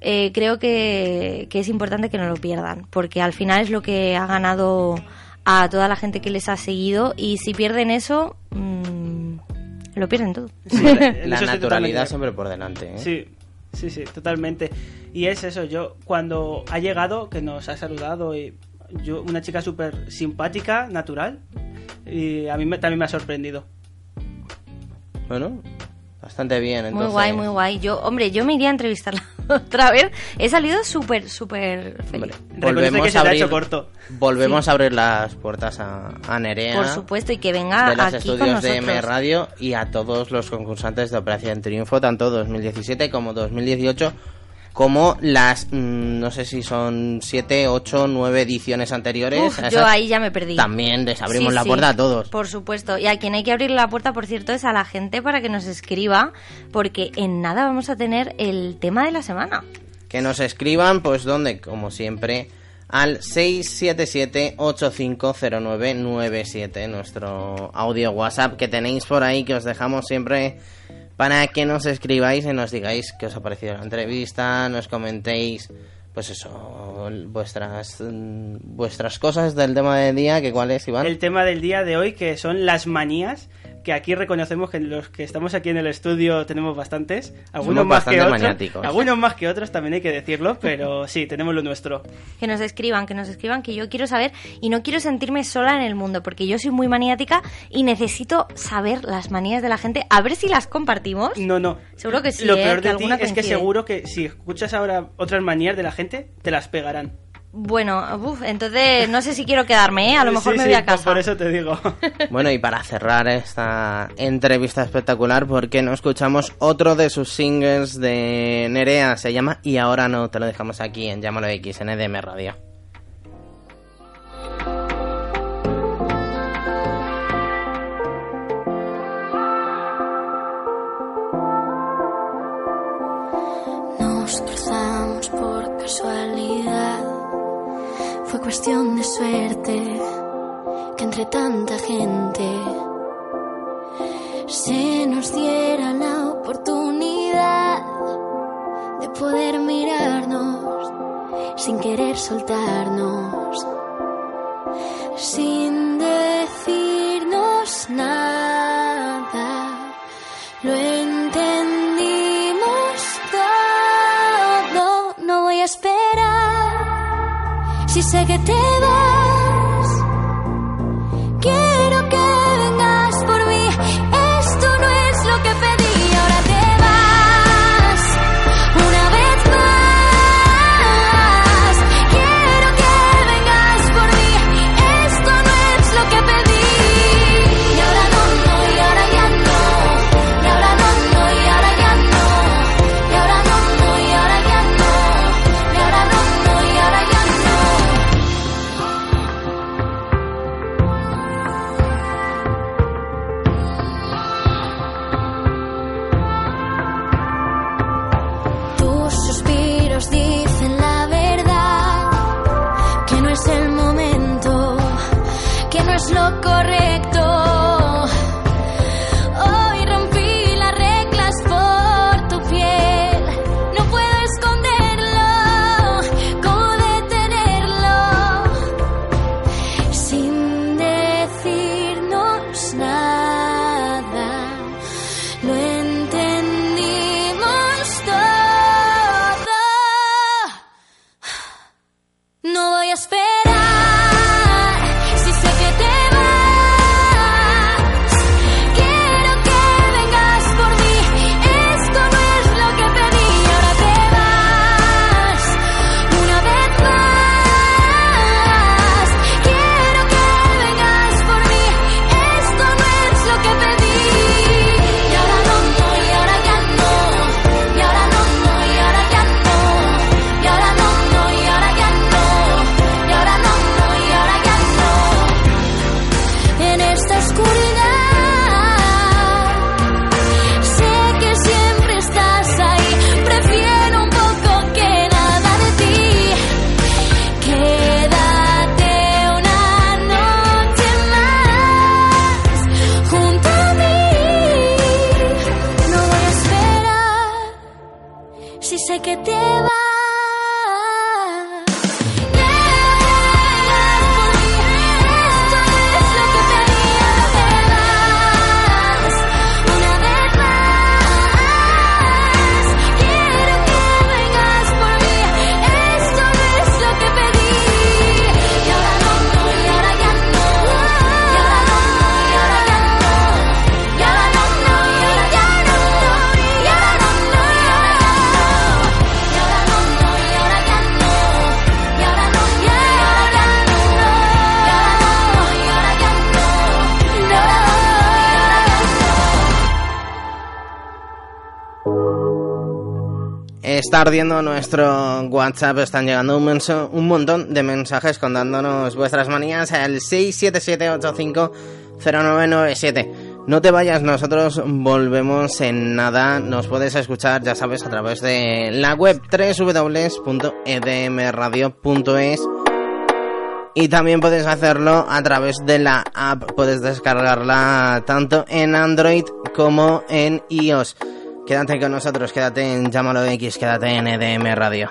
eh, creo que, es importante que no lo pierdan, porque al final es lo que ha ganado a toda la gente que les ha seguido y si pierden eso, mm, lo pierden todo. la naturalidad siempre por delante. ¿eh? Sí, sí, sí, totalmente. Y es eso, yo cuando ha llegado, que nos ha saludado, y yo una chica súper simpática, natural, y a mí también me ha sorprendido. Bueno, bastante bien. Entonces... Muy guay, muy guay. Yo, hombre, yo me iría a entrevistarla otra vez. He salido súper, súper feliz. volvemos que se a abrir, hecho corto. Volvemos a abrir las puertas a, a, Nerea. Por supuesto, y que venga de los aquí estudios de M Radio y a todos los concursantes de Operación Triunfo, tanto 2017 como 2018 como las, mm, no sé si son 7, 8, 9 ediciones anteriores. yo ahí ya me perdí. También les abrimos la puerta a todos. Por supuesto. Y a quien hay que abrir la puerta, por cierto, es a la gente para que nos escriba, porque en nada vamos a tener el tema de la semana. Que nos escriban, pues donde, como siempre, al 677-850997, nuestro audio WhatsApp que tenéis por ahí, que os dejamos siempre para que nos escribáis y nos digáis qué os ha parecido la entrevista, nos comentéis pues eso, vuestras vuestras cosas del tema del día, que cuál es, Iván. El tema del día de hoy que son las manías que aquí reconocemos que los que estamos aquí en el estudio tenemos bastantes, algunos Somos más que otros, maniáticos. algunos más que otros también hay que decirlo, pero sí, tenemos lo nuestro. Que nos escriban, que nos escriban, que yo quiero saber y no quiero sentirme sola en el mundo, porque yo soy muy maniática y necesito saber las manías de la gente, a ver si las compartimos. No, no. Seguro que sí. Lo ¿eh? peor que de ti es que seguro que si escuchas ahora otras manías de la gente, te las pegarán. Bueno, uf, entonces no sé si quiero quedarme, ¿eh? A lo mejor Sí, me sí, voy a casa. Por eso te digo. Bueno, y para cerrar esta entrevista espectacular, ¿por qué no escuchamos otro de sus singles de Nerea? Se llama Y ahora no, te lo dejamos aquí en Llámalo X, en EDM Radio. Cuestión de suerte que entre tanta gente se nos diera la oportunidad de poder mirarnos sin querer soltarnos, sin decirnos nada. Si sé que Está ardiendo nuestro WhatsApp, están llegando un, montón de mensajes contándonos vuestras manías al 677850997. No te vayas, nosotros volvemos en nada. Nos puedes escuchar, ya sabes, a través de la web www.edmradio.es y también puedes hacerlo a través de la app. Puedes descargarla tanto en Android como en iOS. Quédate con nosotros, quédate en Llámalo X, quédate en EDM Radio.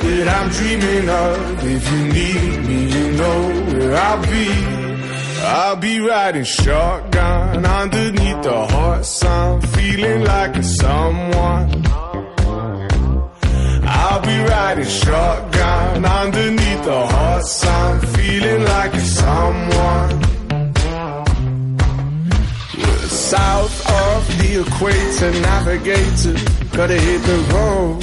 that I'm dreaming of. If you need me, you know where I'll be. I'll be riding shotgun underneath the hot sun, feeling like a someone. I'll be riding shotgun underneath the hot sun, feeling like a someone. South of the equator, navigator. Gotta hit the road,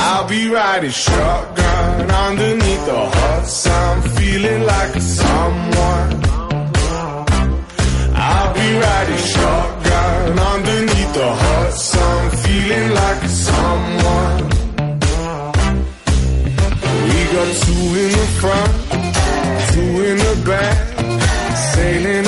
I'll be riding shotgun underneath the hot sun, feeling like someone. I'll be riding shotgun underneath the hot sun, feeling like someone. We got two in the front, two in the back, sailing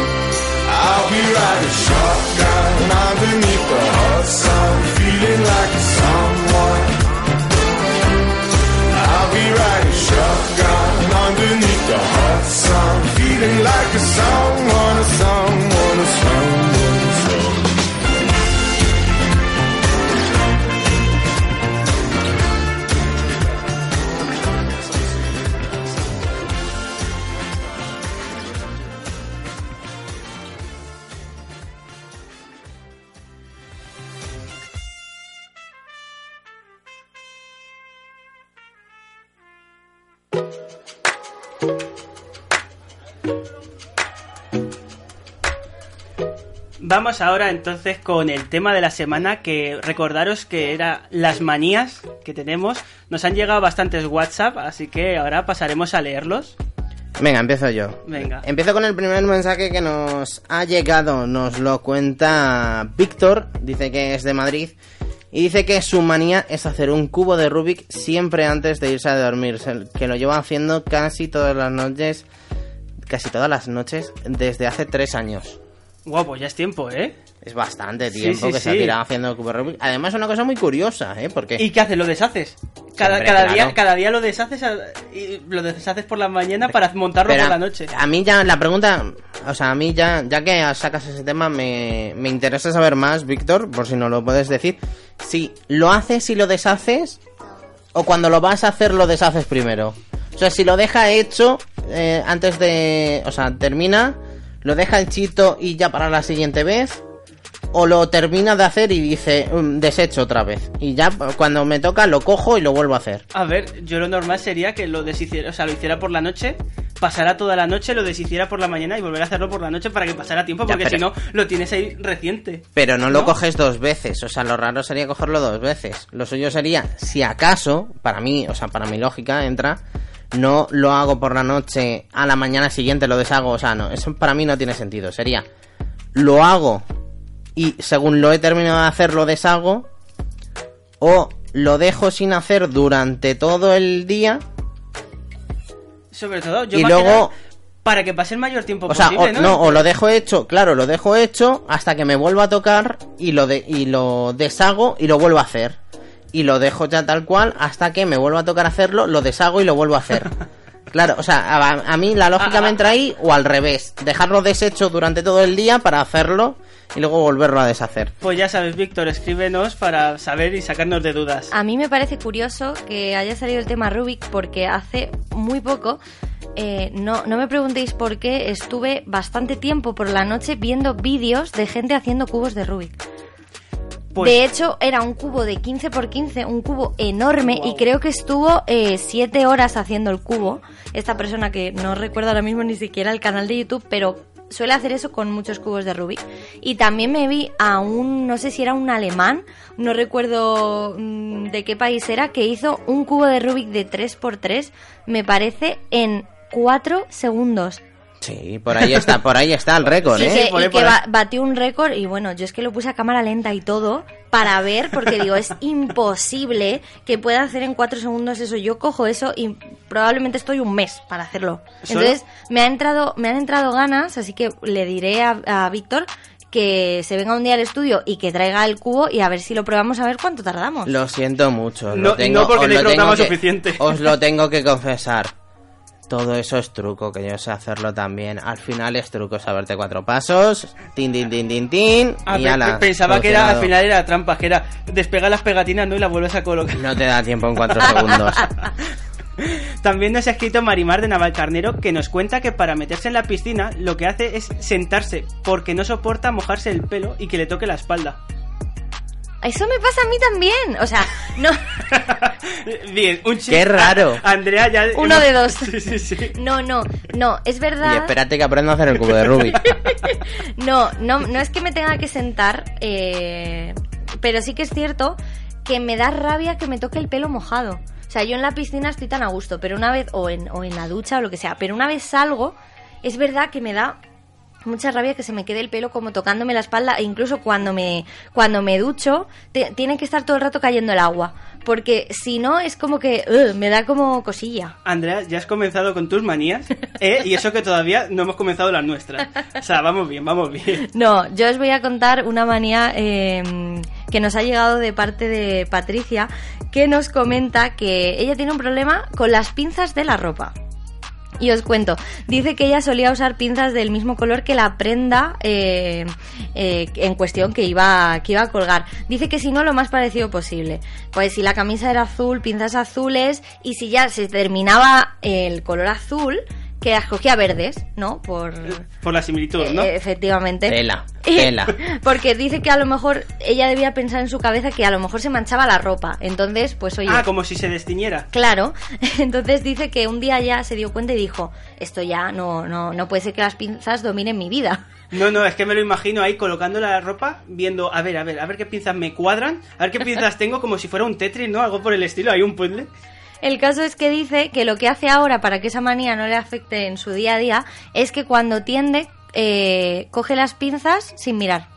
I'll be riding shotgun underneath the hot sun, feeling like someone. I'll be riding shotgun underneath the hot sun, feeling like a someone, a someone, a someone. Vamos ahora entonces con el tema de la semana que recordaros que era las manías que tenemos. Nos han llegado bastantes WhatsApp, así que ahora pasaremos a leerlos. Venga, empiezo yo. Venga. Empiezo con el primer mensaje que nos ha llegado. Nos lo cuenta Víctor, dice que es de Madrid. Y dice que su manía es hacer un cubo de Rubik siempre antes de irse a dormir. Que lo lleva haciendo casi todas las noches. Casi todas las noches desde hace tres años. Guau, pues ya es tiempo, ¿eh? Es bastante tiempo sí, que se ha tirado haciendo el cubo Rubik. Además, es una cosa muy curiosa, ¿eh? Porque. ¿Y qué haces? ¿Lo deshaces? Cada, cada, claro. día, cada día lo deshaces a- y lo deshaces por la mañana para montarlo Pero por la noche. A mí ya la pregunta, o sea, a mí ya, ya que sacas ese tema, me, me interesa saber más, Víctor, por si no lo puedes decir. Si lo haces y lo deshaces, o cuando lo vas a hacer lo deshaces primero. O sea, si lo deja hecho eh, antes de, o sea, termina, lo deja hechito y ya para la siguiente vez. O lo termina de hacer y dice, "Mm, desecho otra vez. Y ya cuando me toca lo cojo y lo vuelvo a hacer. A ver, yo lo normal sería que lo deshiciera, o sea, lo hiciera por la noche, pasara toda la noche, lo deshiciera por la mañana y volver a hacerlo por la noche para que pasara tiempo, porque si no, lo tienes ahí reciente. Pero no lo ¿No? coges dos veces, o sea, lo raro sería cogerlo dos veces. Lo suyo sería, si acaso, para mí, o sea, para mi lógica entra, no lo hago por la noche, a la mañana siguiente lo deshago, o sea, no, eso para mí no tiene sentido. Sería, lo hago y según lo he terminado de hacer lo deshago, o lo dejo sin hacer durante todo el día Sobre todo, yo y luego para que pase el mayor tiempo O sea, posible, o, ¿no? no, o lo dejo hecho, claro, lo dejo hecho hasta que me vuelva a tocar y lo, de, y lo deshago y lo vuelvo a hacer. Y lo dejo ya tal cual hasta que me vuelva a tocar hacerlo, lo deshago y lo vuelvo a hacer. Claro, o sea, a, a mí la lógica Ah, me ah. entra ahí o al revés, dejarlo deshecho durante todo el día para hacerlo y luego volverlo a deshacer. Pues ya sabes, Víctor, escríbenos para saber y sacarnos de dudas. A mí me parece curioso que haya salido el tema Rubik porque hace muy poco, eh, no, no me preguntéis por qué, estuve bastante tiempo por la noche viendo vídeos de gente haciendo cubos de Rubik. Pues- de hecho, era un cubo de 15 por 15, un cubo enorme, y creo que estuvo 7 horas haciendo el cubo. Esta persona que no recuerdo ahora mismo ni siquiera el canal de YouTube, pero suele hacer eso con muchos cubos de Rubik. Y también me vi a un, no sé si era un alemán, no recuerdo mm, de qué país era, que hizo un cubo de Rubik de 3x3, me parece, en 4 segundos. Sí, por ahí está, por ahí está el récord, Sí, ¿eh? que- y que ba- batió un récord y bueno, yo es que lo puse a cámara lenta y todo para ver, porque digo, es imposible que pueda hacer en cuatro segundos eso. Yo cojo eso y probablemente estoy un mes para hacerlo. ¿Solo? Entonces, me ha entrado, me han entrado ganas, así que le diré a, a Víctor que se venga un día al estudio y que traiga el cubo y a ver si lo probamos a ver cuánto tardamos. Lo siento mucho. No- lo tengo, no porque no hay lo tengo que- suficiente. Os lo tengo que confesar. Todo eso es truco, que yo sé hacerlo también. Al final es truco saberte cuatro pasos. Tin, tin, tin, tin, tin. Ah, y ala, pe- pensaba que era al final era trampa, que era despegar las pegatinas ¿no? y las vuelves a colocar. No te da tiempo en cuatro segundos. También nos ha escrito Marimar de Navalcarnero que nos cuenta que para meterse en la piscina lo que hace es sentarse porque no soporta mojarse el pelo y que le toque la espalda. Eso me pasa a mí también. O sea, no. Bien, un chiste. Qué raro. Andrea ya. Uno de dos. Sí, sí, sí. No, no, no, es verdad. Y espérate que aprenda a hacer el cubo de Rubik. No, no, no es que me tenga que sentar, eh, pero sí que es cierto que me da rabia que me toque el pelo mojado. O sea, yo en la piscina estoy tan a gusto, pero una vez, o en, o en la ducha o lo que sea, pero una vez salgo, es verdad que me da mucha rabia que se me quede el pelo como tocándome la espalda e incluso cuando me cuando me ducho te- tiene que estar todo el rato cayendo el agua porque si no es como que ugh, me da como cosilla Andrea, ya has comenzado con tus manías, ¿eh? Y eso que todavía no hemos comenzado las nuestras. O sea, vamos bien, vamos bien. No, yo os voy a contar una manía eh, que nos ha llegado de parte de Patricia, que nos comenta que ella tiene un problema con las pinzas de la ropa. Y os cuento, dice que ella solía usar pinzas del mismo color que la prenda eh, eh, en cuestión que iba, que iba a colgar. Dice que si no, lo más parecido posible. Pues si la camisa era azul, pinzas azules, y si ya se terminaba el color azul, que las cogía verdes, ¿no? Por, Por la similitud, ¿no? eh, efectivamente. Tela, tela. Porque dice que a lo mejor ella debía pensar en su cabeza que a lo mejor se manchaba la ropa. Entonces, pues oye. Ah, como si se destiñera. Claro, entonces dice que un día ya se dio cuenta y dijo, esto ya no, no, no puede ser que las pinzas dominen mi vida. No, no, es que me lo imagino ahí colocando la ropa, viendo, a ver, a ver, a ver qué pinzas me cuadran, a ver qué pinzas tengo, como si fuera un Tetris, ¿no? Algo por el estilo, hay un puzzle. El caso es que dice que lo que hace ahora para que esa manía no le afecte en su día a día es que cuando tiende, eh, coge las pinzas sin mirar.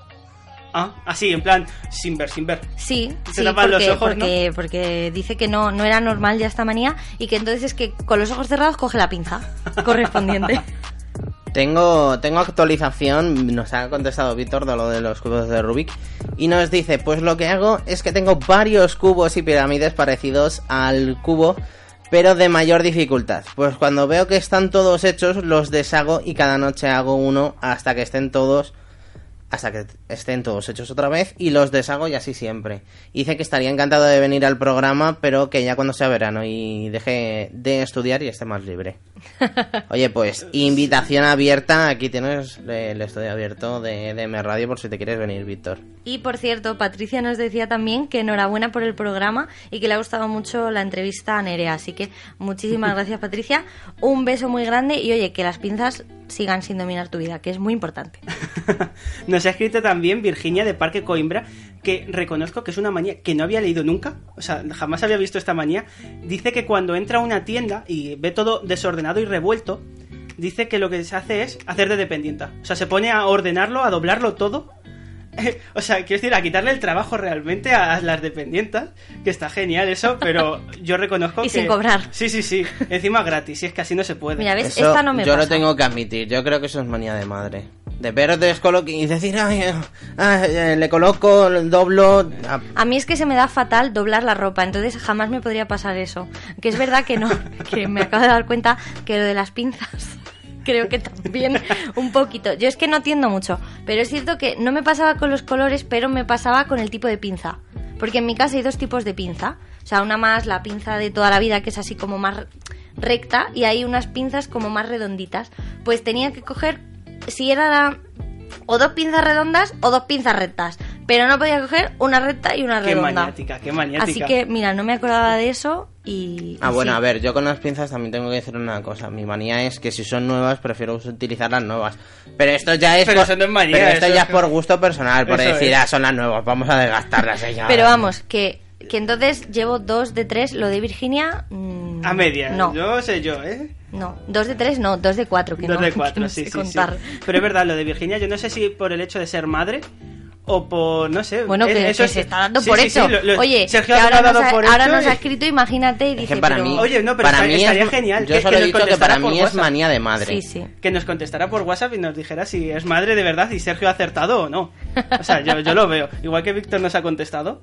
Ah, así, en plan, sin ver, sin ver. Sí, Se sí, tapan los ojos, porque, porque dice que no, no era normal ya esta manía y que entonces es que con los ojos cerrados coge la pinza correspondiente. Tengo, tengo actualización, nos ha contestado Víctor de lo de los cubos de Rubik y nos dice, pues lo que hago es que tengo varios cubos y pirámides parecidos al cubo, pero de mayor dificultad. Pues cuando veo que están todos hechos, los deshago y cada noche hago uno hasta que estén todos hasta que estén todos hechos otra vez y los deshago y así siempre. Y dice que estaría encantado de venir al programa, pero que ya cuando sea verano y deje de estudiar y esté más libre. Oye, pues invitación abierta, aquí tienes el estudio abierto de, de M Radio por si te quieres venir, Víctor. Y por cierto, Patricia nos decía también que enhorabuena por el programa y que le ha gustado mucho la entrevista a Nerea. Así que muchísimas gracias, Patricia. Un beso muy grande y oye, que las pinzas sigan sin dominar tu vida, que es muy importante. Nos ha escrito también Virginia de Parque Coimbra, que reconozco que es una manía que no había leído nunca, o sea, jamás había visto esta manía. Dice que cuando entra a una tienda y ve todo desordenado y revuelto, dice que lo que se hace es hacer de dependienta. O sea, se pone a ordenarlo, a doblarlo todo o sea, quiero decir, a quitarle el trabajo realmente a las dependientas, que está genial eso, pero yo reconozco Y que... sin cobrar. Sí, sí, sí, encima gratis, y es que así no se puede. Mira, ¿ves? Eso Esta no me yo lo pasa. tengo que admitir. Yo creo que eso es manía de madre. De ver descoloque y decir, ay, eh, ay, eh, le coloco, doblo. ah, A mí es que se me da fatal doblar la ropa, entonces jamás me podría pasar eso. Que es verdad que no, que me acabo de dar cuenta que lo de las pinzas creo que también un poquito. Yo es que no tiendo mucho, pero es cierto que no me pasaba con los colores, pero me pasaba con el tipo de pinza. Porque en mi casa hay dos tipos de pinza. O sea, una más la pinza de toda la vida, que es así como más recta, y hay unas pinzas como más redonditas. Pues tenía que coger, si era o dos pinzas redondas o dos pinzas rectas. Pero no podía coger una recta y una Qué redonda. maniática, qué maniática. Así que, mira, no me acordaba de eso y... Ah, y bueno, sí. a ver, yo con las pinzas también tengo que decir una cosa. Mi manía es que si son nuevas, prefiero utilizar las nuevas. Pero esto ya es. Pero por, eso no es manía, pero esto eso ya es- por gusto personal, por decir, es. ah, son las nuevas, vamos a desgastarlas. eh, ya. Pero vamos, que, que entonces llevo dos de tres. Lo de Virginia... mm, A media, No, yo sé yo, ¿eh? no. Dos de tres, no. Dos de cuatro. Que Dos no, de que cuatro, no sí, sé sí, contar. sí. Pero es verdad, lo de Virginia, yo no sé si por el hecho de ser madre o por, no sé... Bueno, que, eso que se está dando sí, por sí, hecho. sí, lo- lo- Oye, Sergio que ahora, ha dado nos ha, por ahora hecho nos ha escrito, imagínate, y dice, para pero... mí- Oye, no, pero para esta- mí estaría es- genial. yo que- solo que he nos dicho que contestara para por mí es WhatsApp. manía de madre. Sí, sí. Que nos contestara por WhatsApp y nos dijera si es madre de verdad y Sergio ha acertado o no. O sea, yo, yo lo veo. Igual que Víctor nos ha contestado.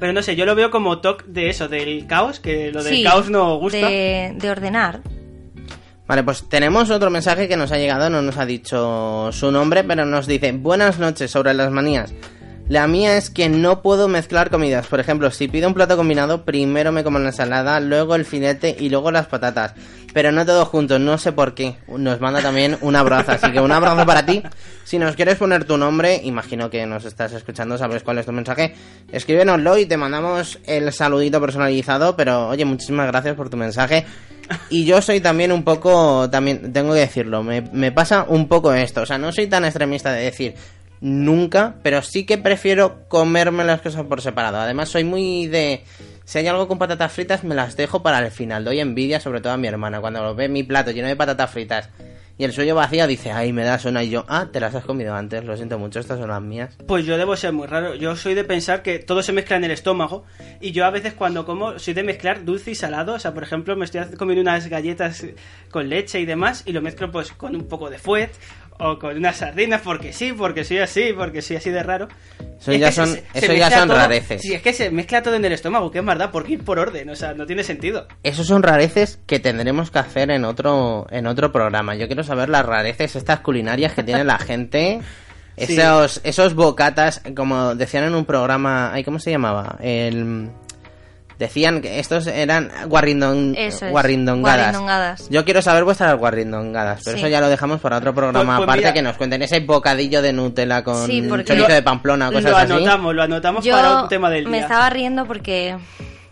Pero no sé, yo lo veo como toque de eso, del caos, que lo del Sí, caos no gusta. De, de ordenar. Vale, pues tenemos otro mensaje que nos ha llegado, no nos ha dicho su nombre, pero nos dice, buenas noches sobre las manías. La mía es que no puedo mezclar comidas. Por ejemplo, si pido un plato combinado, primero me como la ensalada, luego el filete y luego las patatas. Pero no todo junto, no sé por qué. Nos manda también un abrazo, así que un abrazo para ti. Si nos quieres poner tu nombre, imagino que nos estás escuchando, sabes cuál es tu mensaje, escríbenoslo y te mandamos el saludito personalizado. Pero oye, muchísimas gracias por tu mensaje. Y yo soy también un poco, también tengo que decirlo, me, me pasa un poco esto. O sea, no soy tan extremista de decir nunca, pero sí que prefiero comerme las cosas por separado. Además, soy muy de... Si hay algo con patatas fritas, me las dejo para el final. Doy envidia, sobre todo a mi hermana. Cuando ve mi plato lleno de patatas fritas y el suyo vacío, dice, ay, me das una. Y yo, ah, te las has comido antes, lo siento mucho, estas son las mías. Pues yo debo ser muy raro. Yo soy de pensar que todo se mezcla en el estómago. Y yo a veces cuando como soy de mezclar dulce y salado. O sea, por ejemplo, me estoy comiendo unas galletas con leche y demás. Y lo mezclo pues con un poco de fuet. O con unas sardinas porque sí, porque soy así, porque soy así de raro. Eso Es ya son- se- se eso ya son todo- rareces. Sí, es que se mezcla todo en el estómago, que es verdad, porque ir por orden, o sea, no tiene sentido. Esos son rareces que tendremos que hacer en otro, en otro programa. Yo quiero saber las rareces, estas culinarias que tiene la gente. Sí. Esos, esos bocatas, como decían en un programa, ay, ¿cómo se llamaba? El, decían que estos eran guarrindon, Eso es, guarrindongadas. guarrindongadas. Yo quiero saber vuestras guarrindongadas, pero Sí. eso ya lo dejamos para otro programa Pues- pues aparte mira- que nos cuenten ese bocadillo de Nutella con Sí, chorizo Lo- de Pamplona, cosas lo así. anotamos, lo anotamos Yo para un tema del me día. estaba riendo porque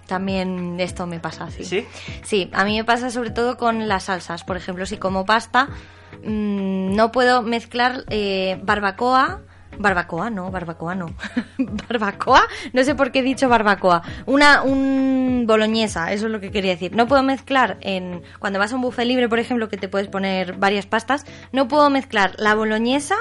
también esto me pasa así. ¿Sí? Sí, a mí me pasa sobre todo con las salsas. Por ejemplo, si como pasta, mm, no puedo mezclar eh, barbacoa. Barbacoa, no, barbacoa no. barbacoa, no sé por qué he dicho barbacoa. Una, un boloñesa, eso es lo que quería decir. No puedo mezclar en, cuando vas a un buffet libre, por ejemplo, que te puedes poner varias pastas, no puedo mezclar la boloñesa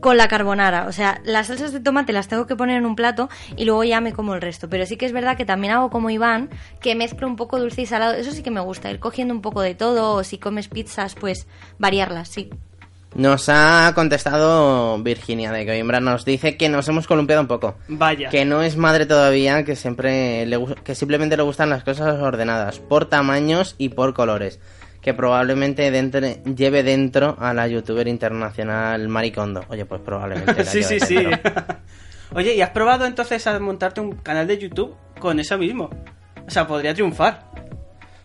con la carbonara. O sea, las salsas de tomate las tengo que poner en un plato y luego ya me como el resto. Pero sí que es verdad que también hago como Iván, que mezclo un poco dulce y salado. Eso sí que me gusta, ir cogiendo un poco de todo. O si comes pizzas, pues variarlas, sí. Nos ha contestado Virginia de Coimbra, nos dice que nos hemos columpiado un poco. Vaya. Que no es madre todavía, que siempre le, que simplemente le gustan las cosas ordenadas, por tamaños y por colores. Que probablemente dentro, lleve dentro a la youtuber internacional Maricondo. Oye, pues probablemente. la sí, sí, sí. Oye, ¿y has probado entonces a montarte un canal de YouTube con eso mismo? O sea, podría triunfar.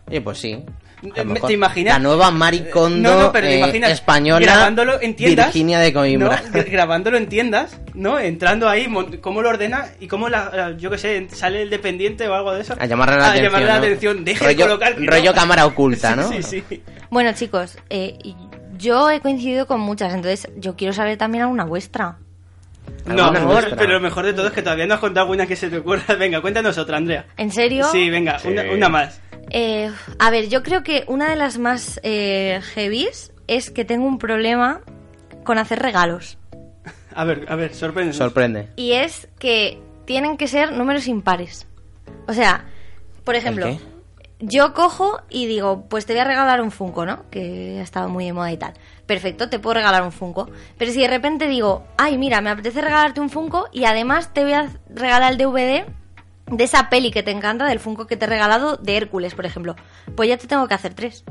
Oye, pues sí. A lo ¿Te mejor imaginas? La nueva Maricondo No, no, pero te eh, imaginas española grabándolo en tiendas, Virginia de Coimbra. ¿no? Gra- grabándolo en tiendas, ¿no? Entrando ahí, mon- cómo lo ordena y cómo, la, la- yo qué sé, sale el dependiente o algo de eso. A llamarle la a atención. llamarle la ¿no? atención. Deje rollo, de colocar... rollo no. cámara oculta, ¿no? Sí, sí, sí. Bueno, chicos, eh, yo he coincidido con muchas, entonces yo quiero saber también alguna vuestra. No, mejor, pero lo mejor de todo es que todavía no has contado alguna que se te ocurra. Venga, cuéntanos otra, Andrea. ¿En serio? Sí, venga, Una, una más. Eh, a ver, yo creo que una de las más eh, heavies es que tengo un problema con hacer regalos. A ver, a ver, sorprende. Sorprende. Y es que tienen que ser números impares. O sea, por ejemplo, qué? Yo cojo y digo, pues te voy a regalar un Funko, ¿no? Que ha estado muy de moda y tal. Perfecto, te puedo regalar un Funko. Pero si de repente digo, ay, mira, me apetece regalarte un Funko y además te voy a regalar el DVD de esa peli que te encanta, del Funko que te he regalado de Hércules, por ejemplo. Pues ya te tengo que hacer tres.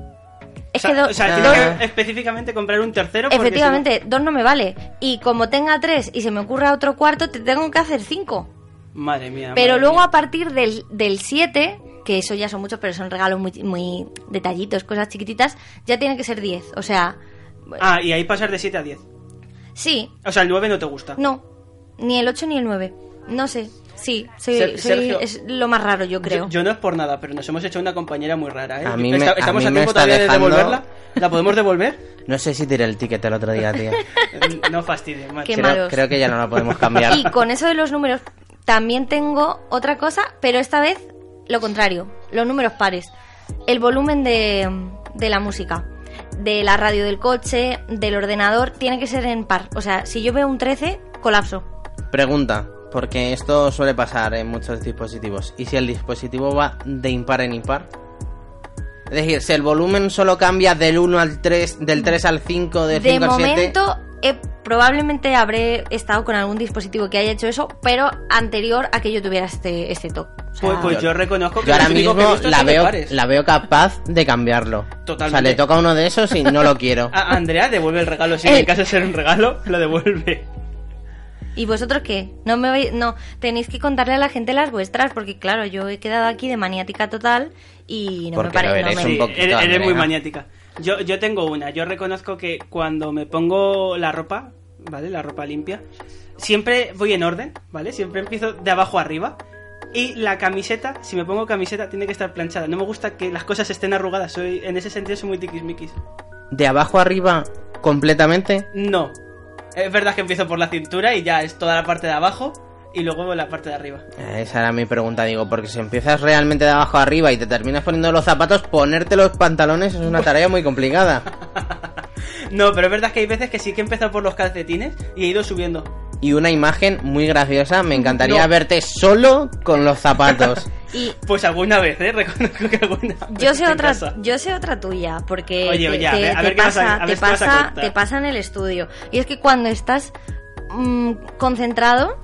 Es o sea, que do- o sea, dos- tienes que específicamente comprar un tercero. efectivamente, dos no me vale. Y como tenga tres y se me ocurra otro cuarto, te tengo que hacer cinco. Madre mía. Pero madre luego mía. a partir del, del 7, que eso ya son muchos, pero son regalos muy, muy detallitos, cosas chiquititas, ya tiene que ser 10. O sea, Ah, y ahí pasar de 7 a 10. sí, O sea, el 9 no te gusta. no, ni el 8 ni el 9. No sé, sí, soy, es lo más raro, yo creo. Yo, yo no es por nada, pero nos hemos hecho una compañera muy rara, ¿eh? A mí me- Está- a ¿Estamos mí a, me tiempo está todavía dejando- de devolverla? ¿La podemos devolver? No sé si tiré el ticket el otro día, tío. no fastidies, macho. Qué creo, malos. creo que ya no la podemos cambiar. Y con eso de los números, también tengo otra cosa, pero esta vez lo contrario, los números pares. El volumen de, de la música, de la radio del coche, del ordenador, tiene que ser en par. O sea, si yo veo un 13, colapso. Pregunta, porque esto suele pasar en muchos dispositivos. ¿Y si el dispositivo va de impar en impar? Es decir, si el volumen solo cambia del 1 al 3, del 3 al 5, del De 5 al 7... momento, eh, probablemente habré estado con algún dispositivo que haya hecho eso, pero anterior a que yo tuviera este, este toque. O sea, Pues, pues yo reconozco que Yo ahora que mismo la veo, la veo capaz de cambiarlo. Totalmente. O sea, le toca uno de esos y no lo quiero. A- Andrea devuelve el regalo. Si Eh. en caso de ser un regalo, lo devuelve. ¿Y vosotros qué? No me vais- no tenéis que contarle a la gente las vuestras porque claro, yo he quedado aquí de maniática total y no Porque me parece lo eres no me- un poquito, eres, eres muy maniática. Yo, yo tengo una. Yo reconozco que cuando me pongo la ropa, ¿vale? La ropa limpia, siempre voy en orden, ¿vale? Siempre empiezo de abajo arriba. Y la camiseta, si me pongo camiseta, tiene que estar planchada. No me gusta que las cosas estén arrugadas. Soy, en ese sentido soy muy tiquismiquis. ¿De abajo arriba completamente? No. Es verdad que empiezo por la cintura y ya es toda la parte de abajo y luego la parte de arriba. Esa era mi pregunta, digo, porque si empiezas realmente de abajo arriba y te terminas poniendo los zapatos, ponerte los pantalones es una tarea muy complicada. No, pero es verdad que hay veces que sí que he empezado por los calcetines y he ido subiendo. Y una imagen muy graciosa, me encantaría No. verte solo con los zapatos. Y Pues alguna vez, ¿eh? Reconozco que alguna yo vez sé en otra, casa. yo sé otra tuya, porque Oye, te, oye, a te- ver- a te ver qué vas a- pasa, a ver te si vas a pasa, te pasa en el estudio. Y es que cuando estás mm, concentrado,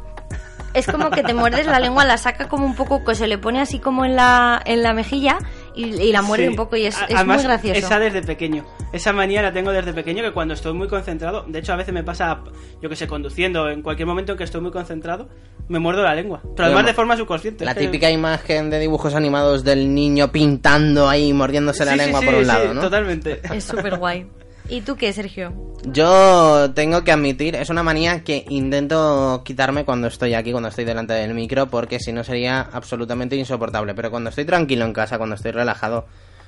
es como que te muerdes la lengua, la saca como un poco, que se le pone así como en la, en la mejilla y, y la muerde Sí. un poco y es, es además, muy gracioso. Esa desde pequeño. Esa manía la tengo desde pequeño que cuando estoy muy concentrado, de hecho a veces me pasa, yo que sé, conduciendo, en cualquier momento en que estoy muy concentrado, me muerdo la lengua. Pero además de forma subconsciente. La que- típica imagen de dibujos animados del niño pintando ahí, mordiéndose la Sí, lengua sí, por un sí, lado, ¿no? Totalmente. Es súper guay. ¿Y tú qué, Sergio? Yo tengo que admitir, es una manía que intento quitarme cuando estoy aquí, cuando estoy delante del micro, porque si no sería absolutamente insoportable. Pero cuando estoy tranquilo en casa, cuando estoy relajado,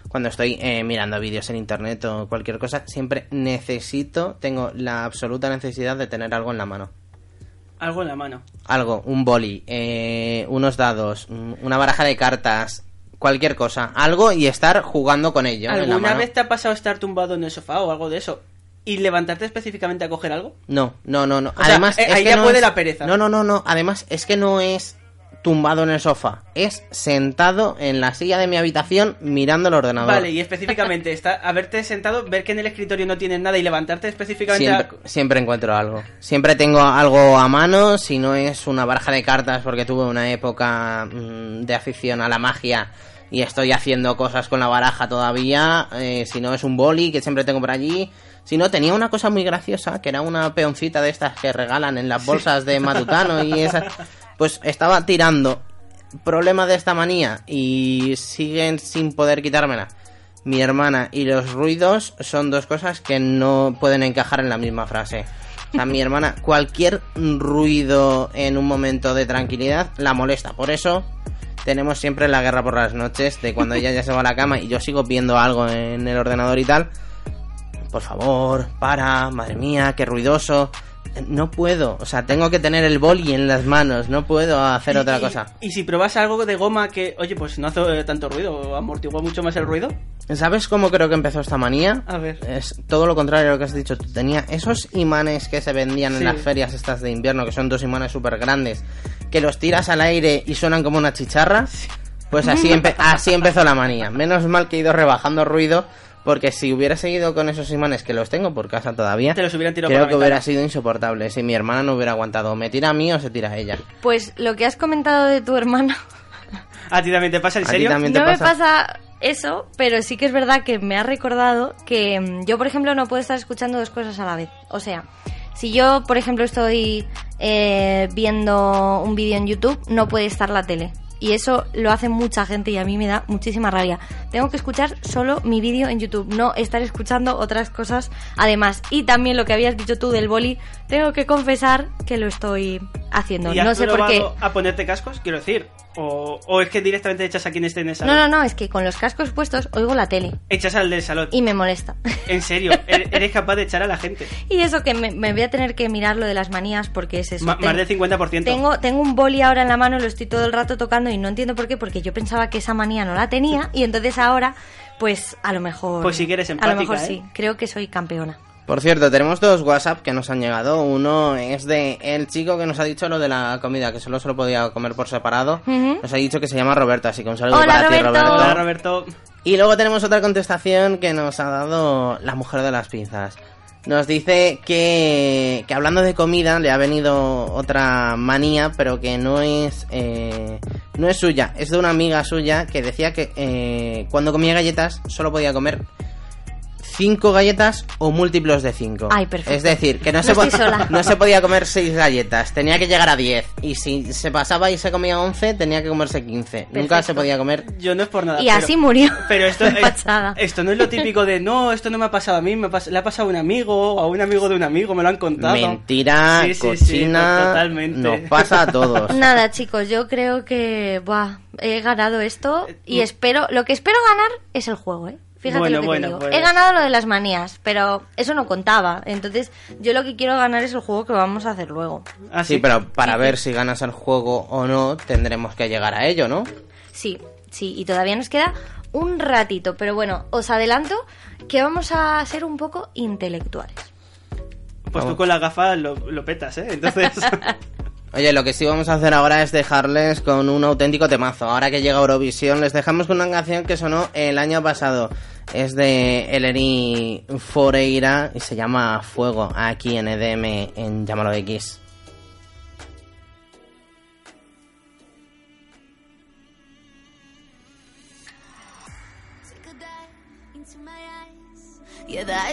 cuando estoy eh, mirando vídeos en internet o cualquier cosa, siempre necesito, tengo la absoluta necesidad de tener algo en la mano. Algo en la mano. Algo, un boli, eh, unos dados, una baraja de cartas, cualquier cosa, algo y estar jugando con ello en la ¿Alguna mano. vez te ha pasado estar tumbado en el sofá o algo de eso? ¿Y levantarte específicamente a coger algo? No, no, no, no. O sea, Además, eh, es ahí que ya no puede es- la pereza. No, no, no, no. Además, es que no es tumbado en el sofá. Es sentado en la silla de mi habitación mirando el ordenador. Vale, y específicamente está haberte sentado, ver que en el escritorio no tienes nada y levantarte específicamente a- Siempre, siempre encuentro algo. Siempre tengo algo a mano, si no es una baraja de cartas porque tuve una época mm, de afición a la magia y estoy haciendo cosas con la baraja todavía, eh, si no es un boli que siempre tengo por allí, si no tenía una cosa muy graciosa que era una peoncita de estas que regalan en las bolsas de Matutano y esas, pues estaba tirando. Problema de esta manía y siguen sin poder quitármela. Mi hermana y los ruidos son dos cosas que no pueden encajar en la misma frase. Sea, mi hermana, cualquier ruido en un momento de tranquilidad la molesta. Por eso tenemos siempre la guerra por las noches de cuando ella ya se va a la cama y yo sigo viendo algo en el ordenador y tal. Por favor, para, madre mía, qué ruidoso. No puedo. O sea, tengo que tener el boli en las manos, no puedo hacer otra y- cosa. Y si pruebas algo de goma que, oye, pues no hace eh, tanto ruido, amortigua mucho más el ruido. ¿Sabes cómo creo que empezó esta manía? A ver. Es todo lo contrario a lo que has dicho. tú. Tenía esos imanes que se vendían en las ferias estas de invierno, que son dos imanes súper grandes, que los tiras al aire y suenan como una chicharra. Pues así, empe- así empezó la manía. Menos mal que he ido rebajando ruido, porque si hubiera seguido con esos imanes que los tengo por casa todavía, Te los hubieran tirado creo por la que hubiera sido insoportable. Si mi hermana no hubiera aguantado, me tira a mí o se tira a ella. Pues lo que has comentado de tu hermana, ¿A ti también te pasa? ¿En ¿A ti serio? también te no me pasa? pasa eso, pero sí que es verdad que me ha recordado que mm, yo, por ejemplo, no puedo estar escuchando dos cosas a la vez. O sea, si yo, por ejemplo, estoy eh, viendo un vídeo en YouTube, no puede estar la tele. Y eso lo hace mucha gente y a mí me da muchísima rabia. Tengo que escuchar solo mi vídeo en YouTube, no estar escuchando otras cosas además. Y también lo que habías dicho tú del boli, tengo que confesar que lo estoy haciendo. ¿Y has No sé por qué. a ponerte cascos? Quiero decir. O, o es que directamente echas a quien esté en el No, salón. no, no, es que con los cascos puestos oigo la tele Echas al del salón. y me molesta. En serio, eres eres capaz de echar a la gente. Y eso que me, me voy a tener que mirar lo de las manías porque es eso. Ma- más del 50%. Tengo, tengo un boli ahora en la mano, lo estoy todo el rato tocando y no entiendo por qué, porque yo pensaba que esa manía no la tenía y entonces ahora, pues a lo mejor... Pues sí que eres A lo empática, mejor ¿eh? sí, creo que soy campeona. Por cierto, tenemos dos WhatsApp que nos han llegado. Uno es de el chico que nos ha dicho lo de la comida, que solo se lo podía comer por separado. Nos ha dicho que se llama Roberto, así que un saludo Hola, para ti, Roberto. Roberto. Hola, Roberto. Y luego tenemos otra contestación que nos ha dado la mujer de las pinzas. Nos dice que, que hablando de comida le ha venido otra manía, pero que no es eh, no es suya, es de una amiga suya que decía que eh, cuando comía galletas solo podía comer cinco galletas o múltiplos de cinco. Ay, perfecto. Es decir, que no, No se, po- estoy sola. no se podía comer seis galletas, tenía que llegar a 10. Y si se pasaba y se comía 11, tenía que comerse 15. Nunca se podía comer Yo no es por nada. Y pero- así murió. Pero esto, es- esto no es lo típico de no, esto no me ha pasado a mí, me le ha pasado a un amigo o a un amigo de un amigo, me lo han contado. Mentira, Sí, sí, sí, cochina, totalmente. nos pasa a todos. Nada, chicos, yo creo que buah, he ganado esto y mm. espero, lo que espero ganar es el juego, ¿eh? Fíjate Bueno, lo que bueno, te digo. pues. He ganado lo de las manías, pero eso no contaba. Entonces, yo lo que quiero ganar es el juego que vamos a hacer luego. Ah, Sí, pero para ver si ganas el juego o no, tendremos que llegar a ello, ¿no? Sí, sí, y todavía nos queda un ratito, pero bueno, os adelanto que vamos a ser un poco intelectuales. Pues tú con la gafa lo, lo petas, ¿eh? Entonces. Oye, lo que sí vamos a hacer ahora es dejarles con un auténtico temazo. Ahora que llega Eurovisión, les dejamos con una canción que sonó el año pasado. Es de Eleni Foreira y se llama Fuego, aquí en EDM, en Llámalo X. Yeah.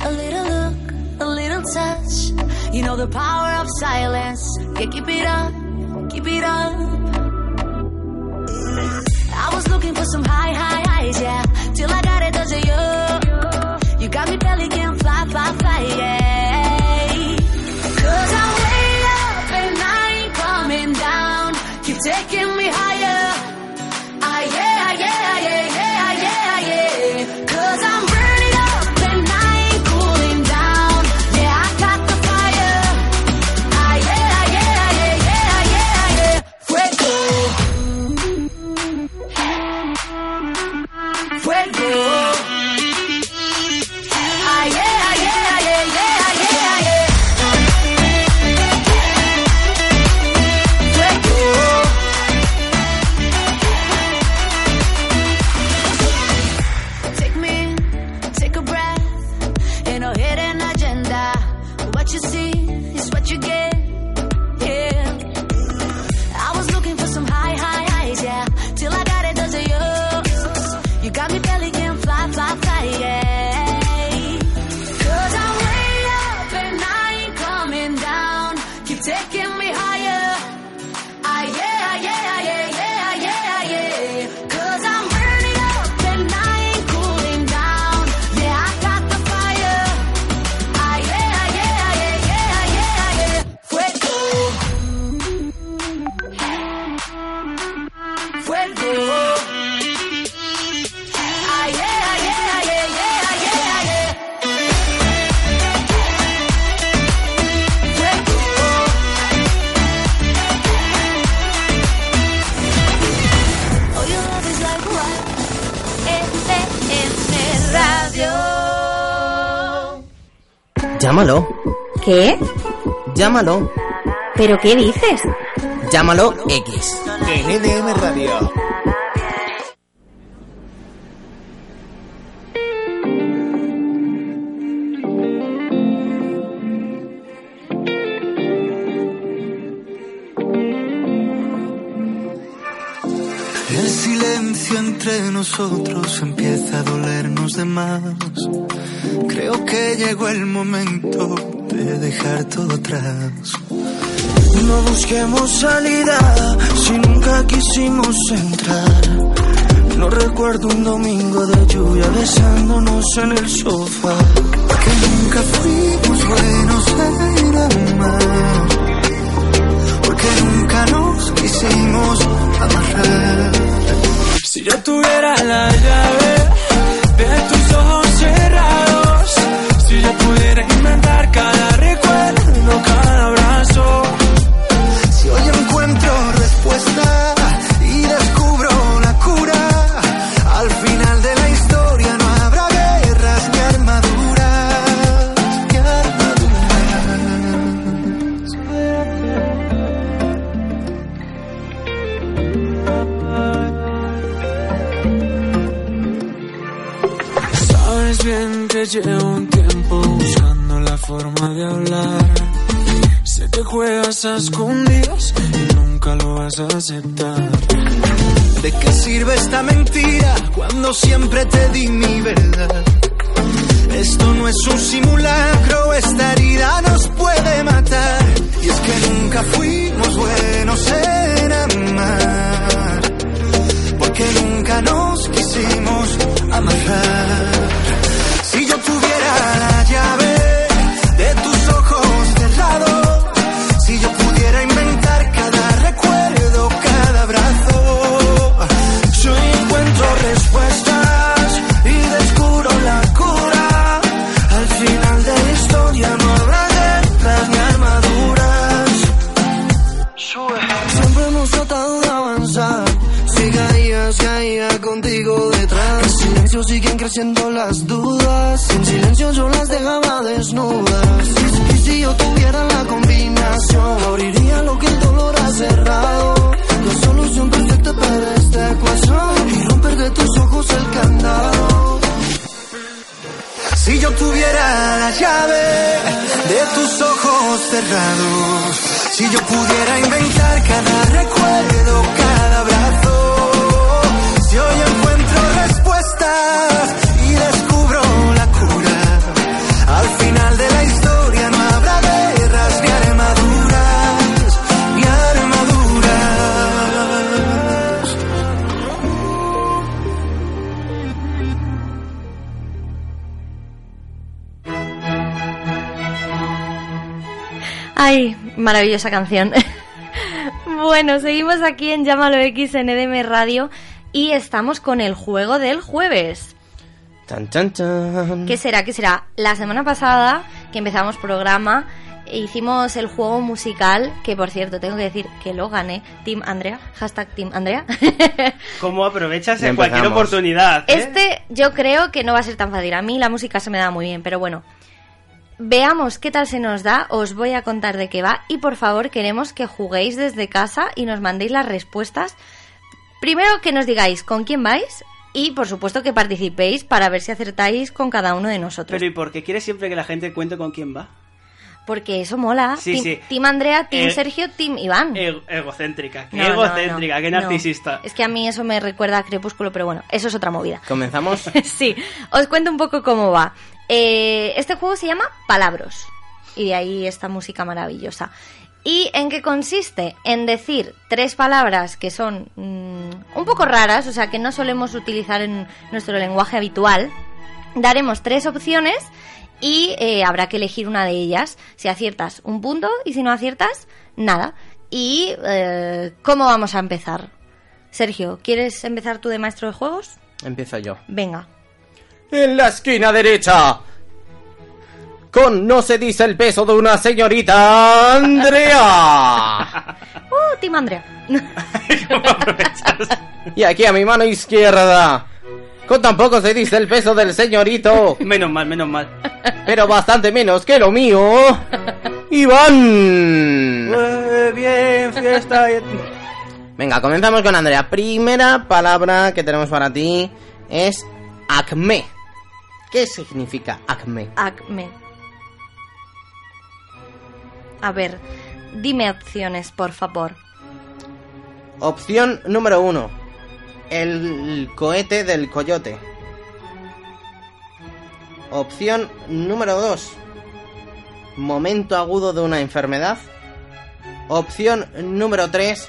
A little look, a little touch. You know the power of silence. Yeah, keep it up, keep it up. I was looking for some high, high highs, yeah. Till I got it, does it you? Llámalo. ¿Qué? Llámalo. ¿Pero qué dices? Llámalo X. NDM Radio. Nosotros empieza a dolernos de más. Creo que llegó el momento de dejar todo atrás. No busquemos salida si nunca quisimos entrar. No recuerdo un domingo de lluvia besándonos en el sofá. Que nunca fuimos buenos en amar. Porque nunca nos quisimos amarrar. Si yo tuviera la llave de tus ojos cerrados, si yo pudiera inventar cada recuerdo, cada abrazo. Si hoy encuentro respuesta llevo un tiempo buscando la forma de hablar. Sé que juegas a escondidas y nunca lo vas a aceptar. ¿De qué sirve esta mentira cuando siempre te di mi verdad? Esto no es un simulacro, esta herida nos puede matar. Y es que nunca fuimos buenos en amar, porque nunca nos quisimos amarrar. Yo tuviera la llave de tus ojos cerrados, si yo pudiera inventar cada recuerdo, cada abrazo, Ay, maravillosa canción. bueno, seguimos aquí en Llámalo X en EDM Radio y estamos con el juego del jueves. Chan, chan, chan. ¿Qué será? ¿Qué será? La semana pasada que empezamos programa hicimos el juego musical que por cierto tengo que decir que lo gané Team Andrea hashtag Team Andrea ¿Cómo aprovechas en cualquier oportunidad? eh? Este yo creo que no va a ser tan fácil. A mí la música se me da muy bien, pero bueno. Veamos qué tal se nos da, os voy a contar de qué va y por favor queremos que juguéis desde casa y nos mandéis las respuestas. Primero que nos digáis con quién vais y por supuesto que participéis para ver si acertáis con cada uno de nosotros. Pero ¿y por qué quieres siempre que la gente cuente con quién va? Porque eso mola. Sí, team, sí. team Andrea, Team Eh, Sergio, Team Iván. Ego- egocéntrica, qué No, egocéntrica, no, qué no. narcisista. Es que a mí eso me recuerda a Crepúsculo, pero bueno, eso es otra movida. ¿Comenzamos? sí, os cuento un poco cómo va. Eh, este juego se llama Palabros. Y de ahí esta música maravillosa. ¿Y en qué consiste? En decir tres palabras que son mm, un poco raras, o sea, que no solemos utilizar en nuestro lenguaje habitual. Daremos tres opciones y eh, habrá que elegir una de ellas. Si aciertas, un punto, y si no aciertas, nada. ¿Y eh, cómo vamos a empezar? Sergio, ¿quieres empezar tú de maestro de juegos? Empiezo yo. Venga. En la esquina derecha. Con no se dice el peso de una señorita Andrea. ¡Uh, Team Andrea! Y aquí a mi mano izquierda. Con tampoco se dice el peso del señorito. Menos mal, menos mal. Pero bastante menos que lo mío. Iván. Eh, bien, fiesta. Venga, comenzamos con Andrea. Primera palabra que tenemos para ti es acme. ¿Qué significa acme? Acme. A ver, dime opciones, por favor. Opción número uno. El cohete del coyote. Opción número 2. Momento agudo de una enfermedad. Opción número 3.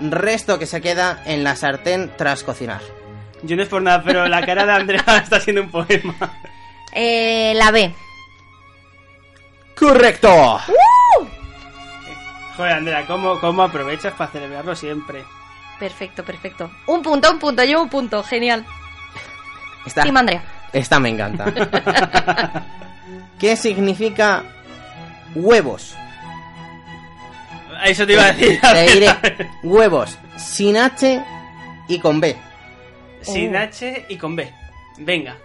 Resto que se queda en la sartén tras cocinar. Yo no es por nada, pero la cara de Andrea está siendo un poema. Eh, la B. ¡Correcto! Joder, Andrea, ¿cómo, cómo aprovechas para celebrarlo siempre? Perfecto, perfecto. Un punto, un punto, llevo un punto. Genial. Esta, Team Andrea. esta me encanta. ¿Qué significa huevos? Eso te iba a decir. Te diré huevos sin H y con B. Sin H y con B. Venga,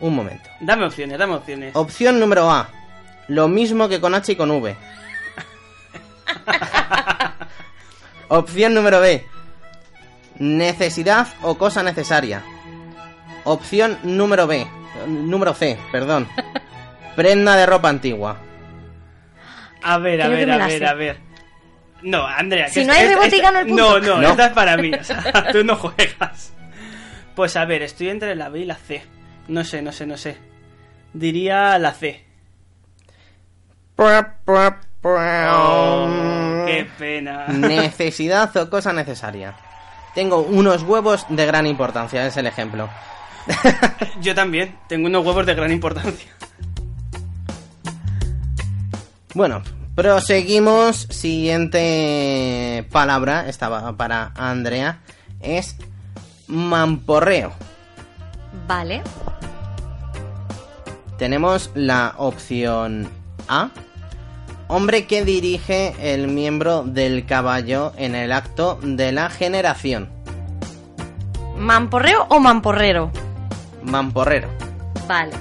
Un momento. dame opciones, dame opciones. Opción número A. Lo mismo que con H y con V. Opción número B. Necesidad o cosa necesaria. Opción número B. Número C, perdón. Prenda de ropa antigua. A ver, a Creo que ver, me a ver, sé. a ver. No, Andrea. Si que no es- hay es- rebote, es- gano el punto. No, no, No. esta es para mí. O sea, tú no juegas. Pues a ver, estoy entre la B y la C. No sé, no sé, no sé. Diría la C. Oh, qué pena. Necesidad o cosa necesaria. Tengo unos huevos de gran importancia, es el ejemplo. Yo también. Tengo unos huevos de gran importancia. Bueno, proseguimos. Siguiente palabra, estaba para Andrea, es mamporreo. Vale. Tenemos la opción A. Hombre que dirige el miembro del caballo en el acto de la generación. ¿Mamporreo o mamporrero? Mamporrero. Vale.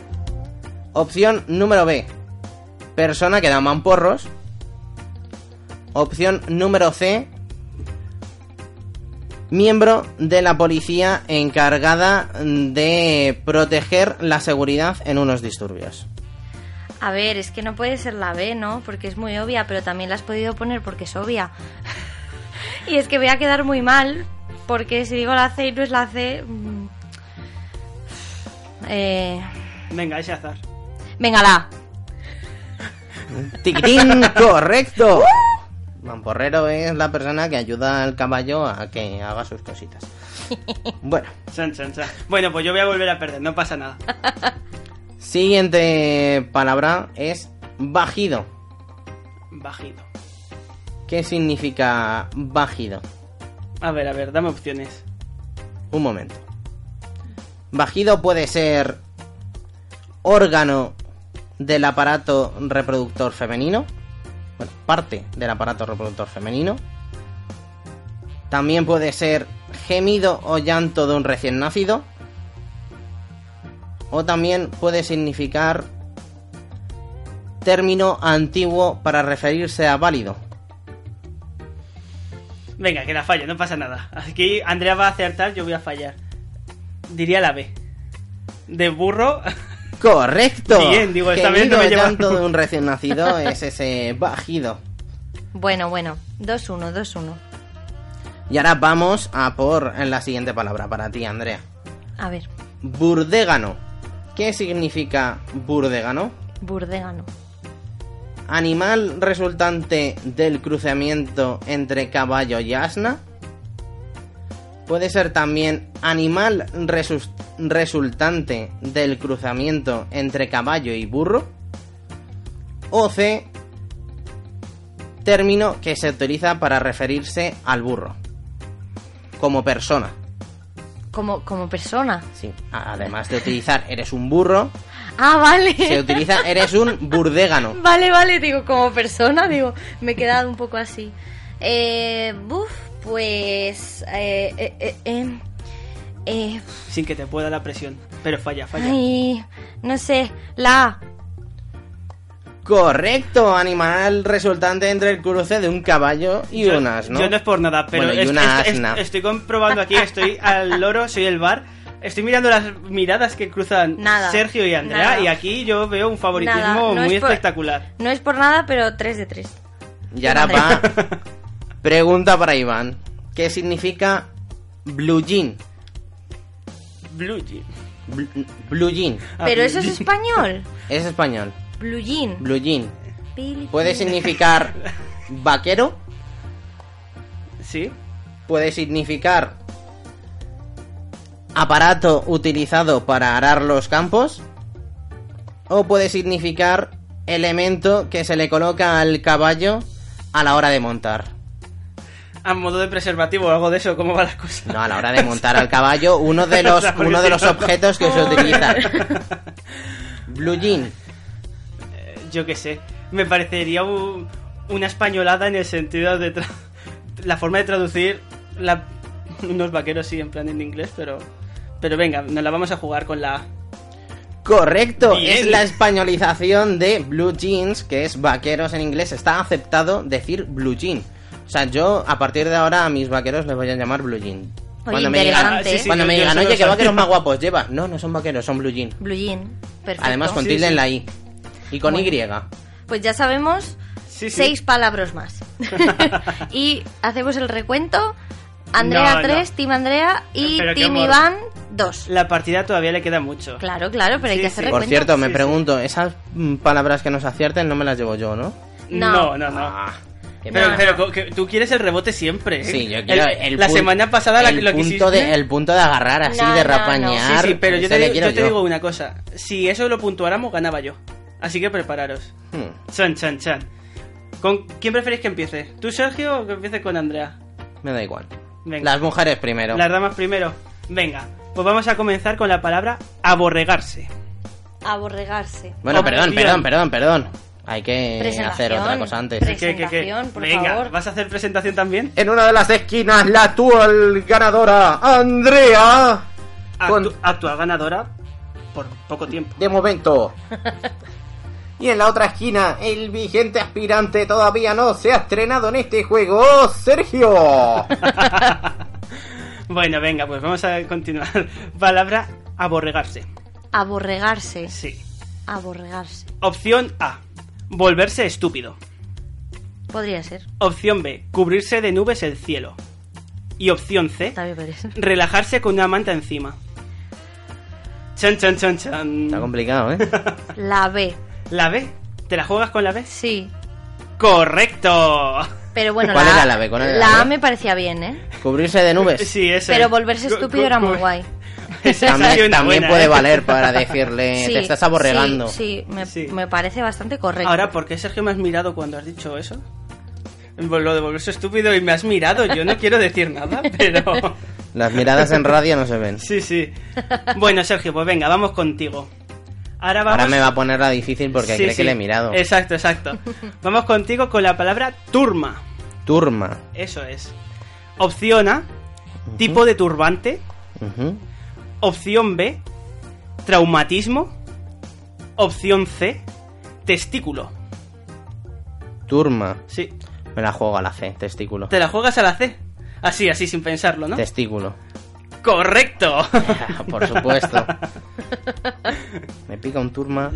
Opción número B. Persona que da mamporros. Opción número C. Miembro de la policía encargada de proteger la seguridad en unos disturbios. A ver, es que no puede ser la B, ¿no? Porque es muy obvia, pero también la has podido poner porque es obvia. y es que voy a quedar muy mal, porque si digo la C y no es la C... mm, Eh, Venga, ese azar. venga, la A. Tiquitín, correcto. Mamporrero es la persona que ayuda al caballo a que haga sus cositas. Bueno. Bueno, pues yo voy a volver a perder, no pasa nada. siguiente palabra es bajido. Bajito. ¿Qué significa bajido? A ver, a ver, dame opciones. Un momento. Bajido puede ser órgano del aparato reproductor femenino. Bueno, parte del aparato reproductor femenino. También puede ser gemido o llanto de un recién nacido. O también puede significar término antiguo para referirse a válido. Venga, que la fallo, no pasa nada. Aquí Andrea va a acertar, yo voy a fallar. Diría la B. De burro. Correcto. Bien, digo, esta vez Gemido no me o lleva- llanto de un recién nacido es ese bajido. Bueno, bueno. 2-1, 2-1. Y ahora vamos a por la siguiente palabra para ti, Andrea. A ver, Burdégano. ¿Qué significa burdégano? burdégano. Animal resultante del cruceamiento entre caballo y asna. Puede ser también animal resultante del cruzamiento entre caballo y burro. O C. Término que se utiliza para referirse al burro. Como persona. Como, como persona. Sí. Además de utilizar eres un burro, Ah, vale. se utiliza eres un burdégano. Vale, vale, digo, como persona, digo, me he quedado un poco así. Eh, buf, pues... eh, eh, eh, eh, Eh, Sin que te pueda la presión. Pero falla, falla. ay, no sé. La A. Correcto, animal resultante entre el cruce de un caballo y Yo- un asno. Yo no es por nada, pero Bueno, una asna. estoy comprobando aquí, estoy al loro, soy el bar. Estoy mirando las miradas que cruzan Nada, Sergio y Andrea nada. y aquí yo veo un favoritismo Nada, no muy es por- espectacular. No es por nada, pero 3 de 3. Y ahora va. Pregunta para Iván. ¿Qué significa blue jean? Blue jean. Bl- Blue jean. Pero eso es español. Es español. Blue jean. Blue jean. Puede significar vaquero. Sí. Puede significar aparato utilizado para arar los campos. O puede significar elemento que se le coloca al caballo a la hora de montar. A modo de preservativo o algo de eso, ¿cómo va la cosa? No, a la hora de montar al caballo, uno de los, uno de los objetos que se utiliza. Blue jean. Yo qué sé. Me parecería un- una españolada en el sentido de tra- la forma de traducir la- unos vaqueros sí en plan en inglés, pero pero venga, nos la vamos a jugar con la. Correcto, Bien. es la españolización de blue jeans, que es vaqueros en inglés. Está aceptado decir blue jean. O sea, yo a partir de ahora a mis vaqueros les voy a llamar blue jean. Cuando me digan. Sí, sí, cuando yo- me digan oye, ¿qué sabía". vaqueros más guapos lleva? No, no son vaqueros, son blue jean. Blue jean. Perfecto. Además con Sí, tilde sí. en la I. Y con Bueno. Y. Pues ya sabemos Sí, sí. seis palabras más. y hacemos el recuento. Andrea No, no. 3, Team Andrea y Pero Team. Iván 2. La partida todavía le queda mucho. Claro, claro, pero hay que hacer sí. Por cierto, me Sí, sí. pregunto, esas mm, palabras que nos acierten no me las llevo yo, ¿no? No, No. no, no. Ah, Pero, pero tú quieres el rebote siempre. ¿eh? Sí, yo quiero el, La pun- semana pasada la, el lo punto quisiste. de el punto de agarrar así No, de no, rapañar. Sí, sí, pero yo te, digo, quiero yo te digo una cosa. Si eso lo puntuáramos, ganaba yo. Así que prepararos. Hmm, Chan, chan, chan. ¿Con quién preferís que empiece? ¿Tú, Sergio, o que empiece con Andrea? me da igual. Venga. Las mujeres primero. Las damas primero. Venga, pues vamos a comenzar con la palabra aborregarse. Aborregarse. Bueno, perdón, perdón, perdón, perdón. Hay que hacer otra cosa antes. Pre- ¿Qué, qué, qué? Presentación, por Venga, favor. ¿vas a hacer presentación también? En una de las esquinas, la actual ganadora, Andrea. Con- actual ganadora por poco tiempo. De momento. Y en la otra esquina, el vigente aspirante todavía no se ha estrenado en este juego, Sergio. Bueno, venga, pues vamos a continuar. Palabra aborregarse. Aborregarse. Sí. Aborregarse. Opción A. Volverse estúpido. Podría ser. Opción B. Cubrirse de nubes el cielo. Y opción C. Relajarse con una manta encima. Chan, chan, chan, chan. Está complicado, ¿eh? La B. ¿La B? ¿Te la juegas con la B? Sí. ¡Correcto! Pero bueno, ¿Cuál la, era la B? ¿Cuál era la la A me parecía bien, ¿eh? Cubrirse de nubes. Sí, eso Pero volverse estúpido era muy guay. También, también buena, puede ¿eh? valer para decirle, Sí, te estás aborregando. Sí, sí, me, Sí. me parece bastante correcto. Ahora, ¿por qué Sergio me has mirado cuando has dicho eso? Lo de volverse estúpido y me has mirado. Yo no quiero decir nada, pero... Las miradas en radio no se ven. Sí, sí. Bueno, Sergio, pues venga, vamos contigo. Ahora vamos... Ahora me va a poner la difícil porque Sí, cree sí. que le he mirado. Exacto, exacto. Vamos contigo con la palabra turma. Turma. Eso es. Opción A, tipo de turbante. Ujú. Opción B, traumatismo. Opción C, testículo. Turma. Sí. Me la juego a la C, testículo. ¿Te la juegas a la C? Así, así, sin pensarlo, ¿no? Testículo. ¡Correcto! Por supuesto. Me pica un turma.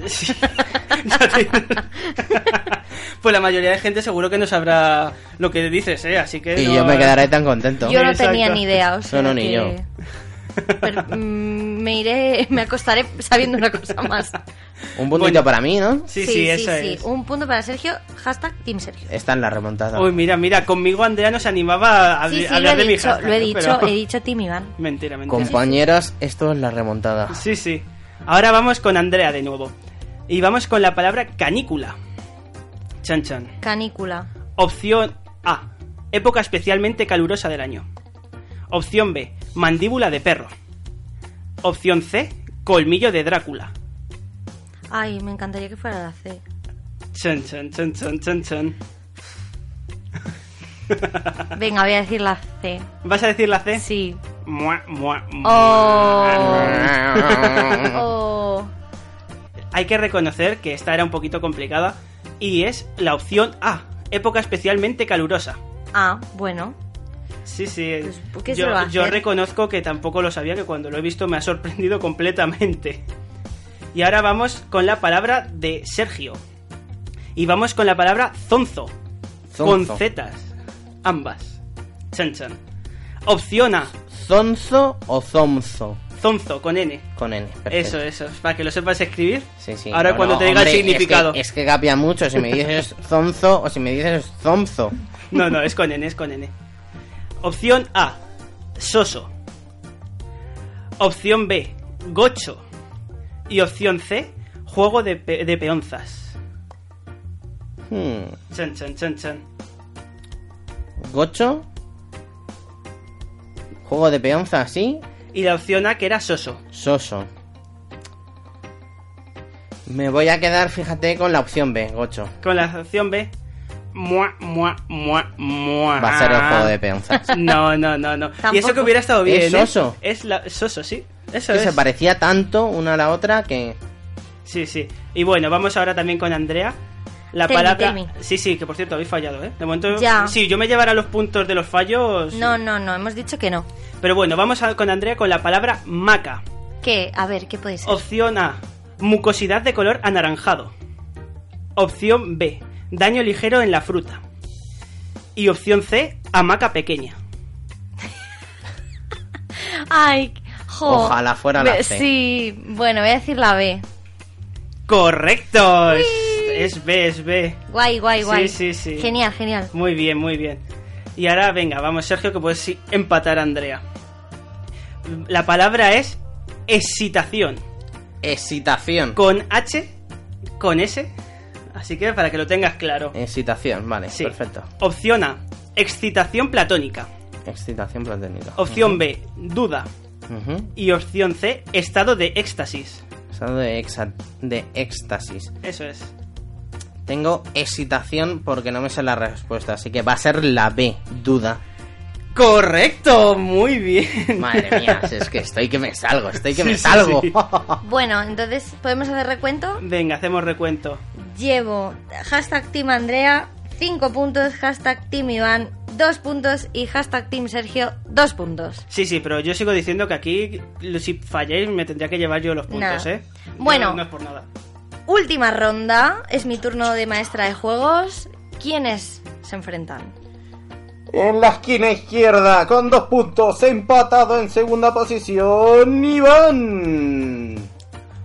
pues la mayoría de gente seguro que no sabrá lo que dices, ¿eh? Así que... Y no- yo me quedaré tan contento. Yo no Exacto. tenía ni idea, o sea No, no, ni que- yo. Pero, mm, me iré, me acostaré sabiendo una cosa más. Un puntito Bueno. para mí, ¿no? Sí, sí, eso es. Un punto para Sergio, hashtag Team Sergio. Esta es la remontada. Uy, mira, mira, conmigo Andrea nos animaba a, Sí, a sí, lo hablar he de mi dicho, hashtag, lo he ¿no? dicho, Pero- he dicho Team Iván. Mentira, mentira. Compañeros, esto es la remontada. Sí, sí. Ahora vamos con Andrea de nuevo. Y vamos con la palabra canícula. Chan chan. Canícula. Opción A. Época especialmente calurosa del año. Opción B. Mandíbula de perro. Opción C. Colmillo de Drácula. Ay, me encantaría que fuera la C. Chan chan chan chan chan chan. Venga, voy a decir la C. ¿Vas a decir la C? Sí. Mua, mua, mua. Oh. Hay que reconocer que esta era un poquito complicada y es la opción A, época especialmente calurosa. Ah, bueno. Sí, sí. ¿por qué se yo, lo va a yo hacer? reconozco que tampoco lo sabía, que cuando lo he visto me ha sorprendido completamente. Y ahora vamos con la palabra de Sergio. Y vamos con la palabra zonzo. Zonzo. Con zetas. Ambas. Chan chan. Opción A. ¿Zonzo o zomzo? Zonzo, con N. Con N. perfecto. Eso, eso. Para que lo sepas escribir. Sí, sí. Ahora No, cuando no, te diga el significado. Es que, es que cambia mucho si me dices zonzo o si me dices zomzo. No, no, es con N, es con N. Opción A, soso. Opción B, gocho. Y opción C, juego de, pe- de peonzas. Hmm. Chan, chan, chan, chan. Gocho. Juego de peonza, ¿sí? Y la opción A, que era soso. Soso. Me voy a quedar, fíjate, con la opción B, Gocho. Con la opción B, mua, mua, mua, mua. Va a ser el juego de peonzas. No, no, no, no. Y eso que hubiera estado bien. ¿Es ¿eh? soso? Es la, soso, sí. Eso que es. se parecía tanto una a la otra que... Sí, sí. Y bueno, vamos ahora también con Andrea. La Tell palabra. me. Sí, sí, que por cierto habéis fallado, ¿eh? De momento. Ya. Sí, yo me llevara los puntos de los fallos. No, no, no, hemos dicho que no. Pero bueno, vamos a- con Andrea con la palabra maca. ¿Qué? A ver, ¿qué puede ser? Opción A: mucosidad de color anaranjado. Opción B: daño ligero en la fruta. Y opción C: hamaca pequeña. Ay, jo. Ojalá fuera la Ve- C. Sí, bueno, voy a decir la B. ¡Correcto! Es, es B, es B. Guay, guay, guay. Sí, sí, sí. Genial, genial. Muy bien, muy bien. Y ahora, venga, vamos, Sergio, que puedes empatar a Andrea. La palabra es excitación. Excitación. Con H, con S. Así que para que lo tengas claro. Excitación, vale, Sí. perfecto. Opción A, excitación platónica. Excitación platónica. Opción B, duda. Y opción C, estado de éxtasis. Estado de, exa- de éxtasis. Eso es. Tengo excitación porque no me sé la respuesta, así que va a ser la B, duda. Correcto, muy bien. Madre mía, es que estoy que me salgo, estoy que Sí, me salgo. sí. Bueno, entonces, ¿podemos hacer recuento? Venga, hacemos recuento. Llevo hashtag Team Andrea, 5 puntos, hashtag Team Iván, 2 puntos y hashtag Team Sergio, 2 puntos. Sí, sí, pero yo sigo diciendo que aquí, si falláis, me tendría que llevar yo los puntos, Nah. ¿eh? Bueno. No, no es por nada. Última ronda, es mi turno de maestra de juegos. ¿Quiénes se enfrentan? En la esquina izquierda, con dos puntos, empatado en segunda posición, Iván.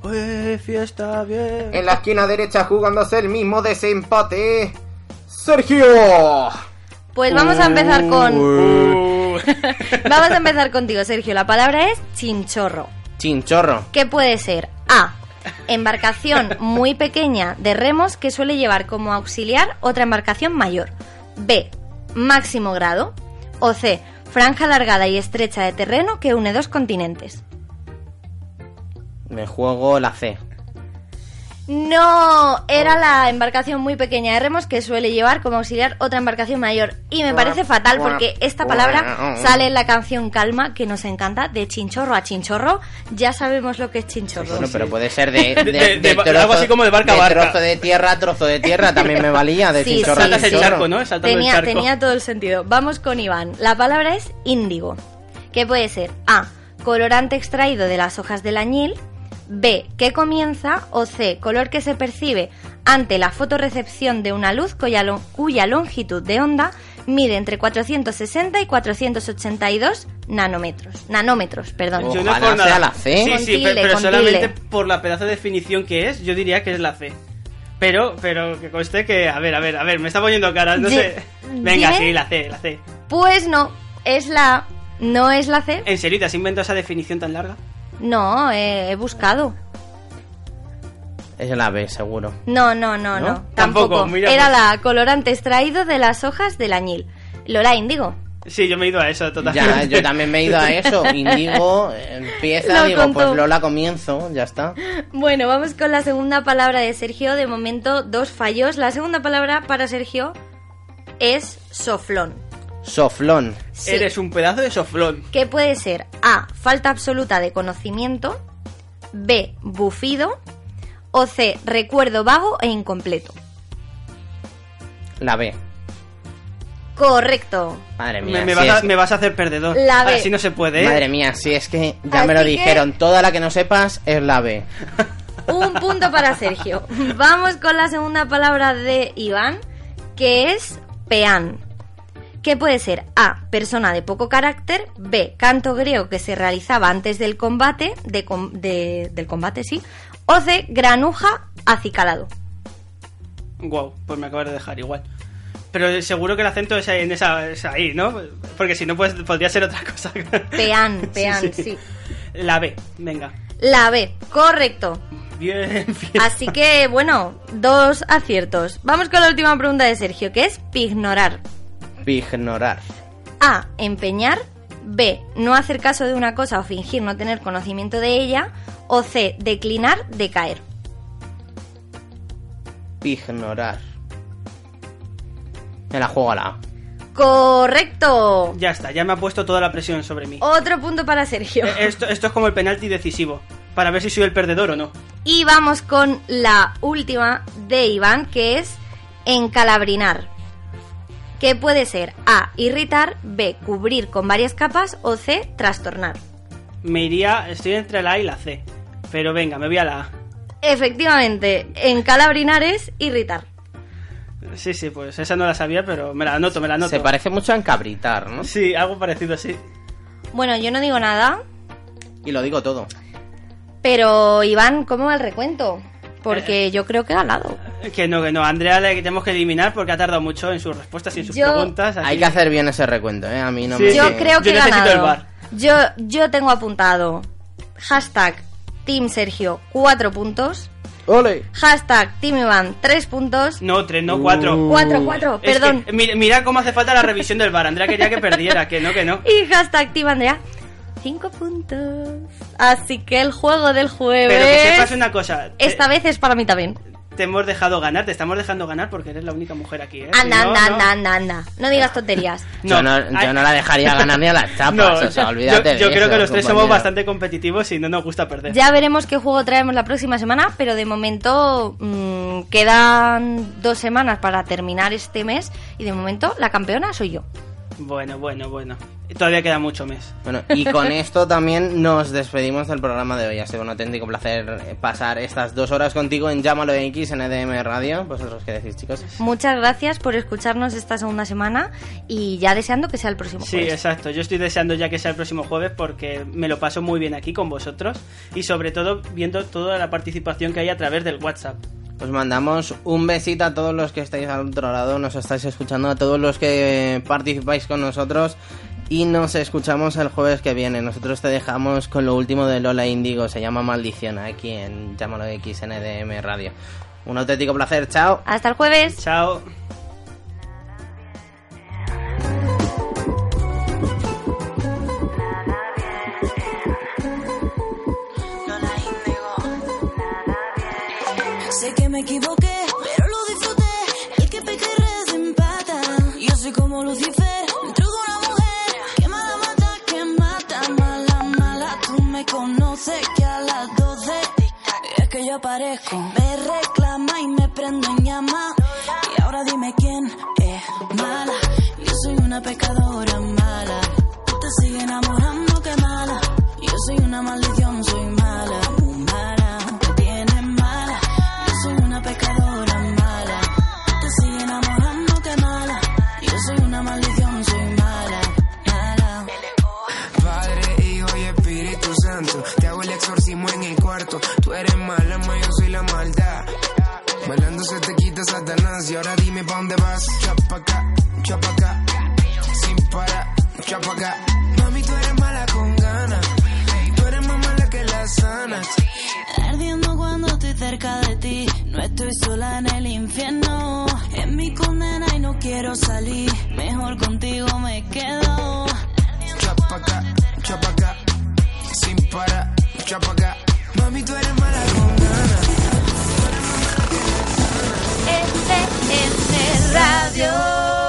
Uy, fiesta bien. En la esquina derecha, jugándose el mismo desempate, Sergio. Pues vamos a empezar con... Vamos a empezar contigo, Sergio. La palabra es chinchorro. Chinchorro. ¿Qué puede ser? A. Embarcación muy pequeña de remos que suele llevar como auxiliar otra embarcación mayor. B. Máximo grado. O C. Franja alargada y estrecha de terreno que une dos continentes. Me juego la C. No, era la embarcación muy pequeña de remos que suele llevar como auxiliar otra embarcación mayor. Y me parece fatal porque esta palabra sale en la canción Calma, que nos encanta, de chinchorro a chinchorro. Ya sabemos lo que es chinchorro. Bueno, pero puede ser de, De- de- de- algo así como de barca a barca. trozo de tierra a trozo de tierra también me valía de Sí, chinchorro sí, a Saltas el chinchorro. charco, ¿no? El Tenía, tenía todo el sentido. Vamos con Iván. La palabra es índigo. Que puede ser A. Colorante extraído de las hojas del añil. B. Que comienza. O C. Color que se percibe ante la fotorrecepción de una luz cuya, lo- cuya longitud de onda mide entre 460 y 482 nanómetros. Nanómetros, perdón. Yo no por nada. la C. Sí, Con sí, tilde, pero, solamente tilde. por la pedazo de definición que es, yo diría que es la C. Pero, pero que conste que, a ver, a ver, a ver, me está poniendo caras, no sé. Venga, ¿Dime? sí, la C, la C. Pues no, es la A. No es la C. ¿En serio te has inventado esa definición tan larga? No, eh, he buscado. Es la B, seguro. No, no, no, ¿No? no. Tampoco, Tampoco. mira, Era pues. la colorante extraído de las hojas del añil. Lola Índigo. Sí, yo me he ido a eso totalmente. Ya, yo también me he ido a eso. Indigo empieza, Lo digo, contó. pues Lola comienzo, ya está. Bueno, vamos con la segunda palabra de Sergio. De momento, dos fallos. La segunda palabra para Sergio es soflón. Soflón. Eres un pedazo de soflón. Que puede ser A. Falta absoluta de conocimiento. B. Bufido. O C. Recuerdo vago e incompleto. La B. Correcto. Madre mía. Me, me si vas a, es- me vas a hacer perdedor. La B. Así no se puede, ¿eh? Madre mía, si es que ya Así me lo que- dijeron. Toda la que no sepas es la B. Un punto para Sergio. Vamos con la segunda palabra de Iván, que es peán. Que puede ser A, persona de poco carácter, B, canto griego que se realizaba antes del combate, de del combate sí, o C, granuja acicalado. Guau, pues me acabas de dejar igual. Pero seguro que el acento es, ahí- en esa, es ahí, ¿no? Porque si no, pues podría ser otra cosa. Peán, peán, Sí, sí. sí. La B, venga. La B, correcto. Bien, bien. Así que, bueno, dos aciertos. Vamos con la última pregunta de Sergio, que es pignorar. Ignorar. A. Empeñar. B. No hacer caso de una cosa o fingir no tener conocimiento de ella. O C. Declinar, decaer. Ignorar. Me la juego a la A. Correcto. Ya está, ya me ha puesto toda la presión sobre mí. Otro punto para Sergio. Eh, Esto, esto es como el penalti decisivo. Para ver si soy el perdedor o no. Y vamos con la última de Iván, que es encalabrinar. Que puede ser A. Irritar. B. Cubrir con varias capas. O C. Trastornar. Me iría, estoy entre la A y la C. Pero venga, me voy a la A. Efectivamente, encalabrinar es irritar. Sí, sí, pues esa no la sabía, pero me la anoto, me la anoto. Se parece mucho a encabritar, ¿no? Sí, algo parecido, sí. Bueno, yo no digo nada, Y lo digo todo. pero Iván, ¿cómo va el recuento? Porque yo creo que he ganado. Que no, que no. Andrea le tenemos que eliminar porque ha tardado mucho en sus respuestas y en sus Yo- preguntas. así- Hay que hacer bien ese recuento, ¿eh? A mí no Sí. me... Yo creo que Yo he necesito el bar. Yo, yo tengo apuntado hashtag Team Sergio 4 puntos. ¡Ole! Hashtag Team Iván 3 puntos. No, tres, no, cuatro. 4, 4, Es perdón. que, mira, mira cómo hace falta la revisión del bar. Andrea quería que perdiera, que no, que no. Y hashtag Team Andrea 5 puntos. Así que el juego del jueves. Pero que sepas una cosa. Esta vez es para mí también. Te hemos dejado ganar, te estamos dejando ganar porque eres la única mujer aquí, ¿eh? Anda, Si no, anda, no. anda, anda, anda. No digas tonterías. Yo no, yo no la dejaría ganar ni a las chapas, No, o sea, yo- olvídate yo, de creo eso, que los tres somos bastante competitivos y no nos gusta perder. Ya veremos qué juego traemos la próxima semana, pero de momento mm, quedan dos semanas para terminar este mes y de momento la campeona soy yo. Bueno, bueno, bueno. Todavía queda mucho mes. Bueno, y con esto también nos despedimos del programa de hoy. Ha sido un auténtico placer pasar estas dos horas contigo en Llámalo X en EDM Radio. ¿Vosotros qué decís, chicos? Muchas gracias por escucharnos esta segunda semana y ya deseando que sea el próximo Sí, jueves. exacto. Yo estoy deseando ya que sea el próximo jueves porque me lo paso muy bien aquí con vosotros y sobre todo viendo toda la participación que hay a través del WhatsApp. Os mandamos un besito a todos los que estáis al otro lado, nos estáis escuchando, a todos los que participáis con nosotros y nos escuchamos el jueves que viene. Nosotros te dejamos con lo último de Lola Indigo, se llama Maldición, aquí en Llámalo X NDM Radio. Un auténtico placer, chao. Hasta el jueves. Chao. Me equivoqué, pero lo disfruté. El que peca y reza empata. Yo soy como Lucifer, dentro de una mujer. Que mala mata, que mata, mala, mala. Tú me conoces que a las 12 es que yo aparezco. Me reclama y me prendo en llama. Y ahora dime quién es mala. Yo soy una pecadora mala. Tú te sigues enamorando, que mala. Yo soy una maldición, Se te quita Satanás y ahora dime pa' dónde vas. Chapa acá, chapa acá, sin parar, chapa acá. Mami, tú eres mala con ganas, tú eres más mala que la sana. Ardiendo cuando estoy cerca de ti. No estoy sola en el infierno. En mi condena y no quiero salir. Mejor contigo me quedo. Chapa acá, chapa acá, sin parar, chapa acá. Mami, tú eres mala con ganas. CNC Radio.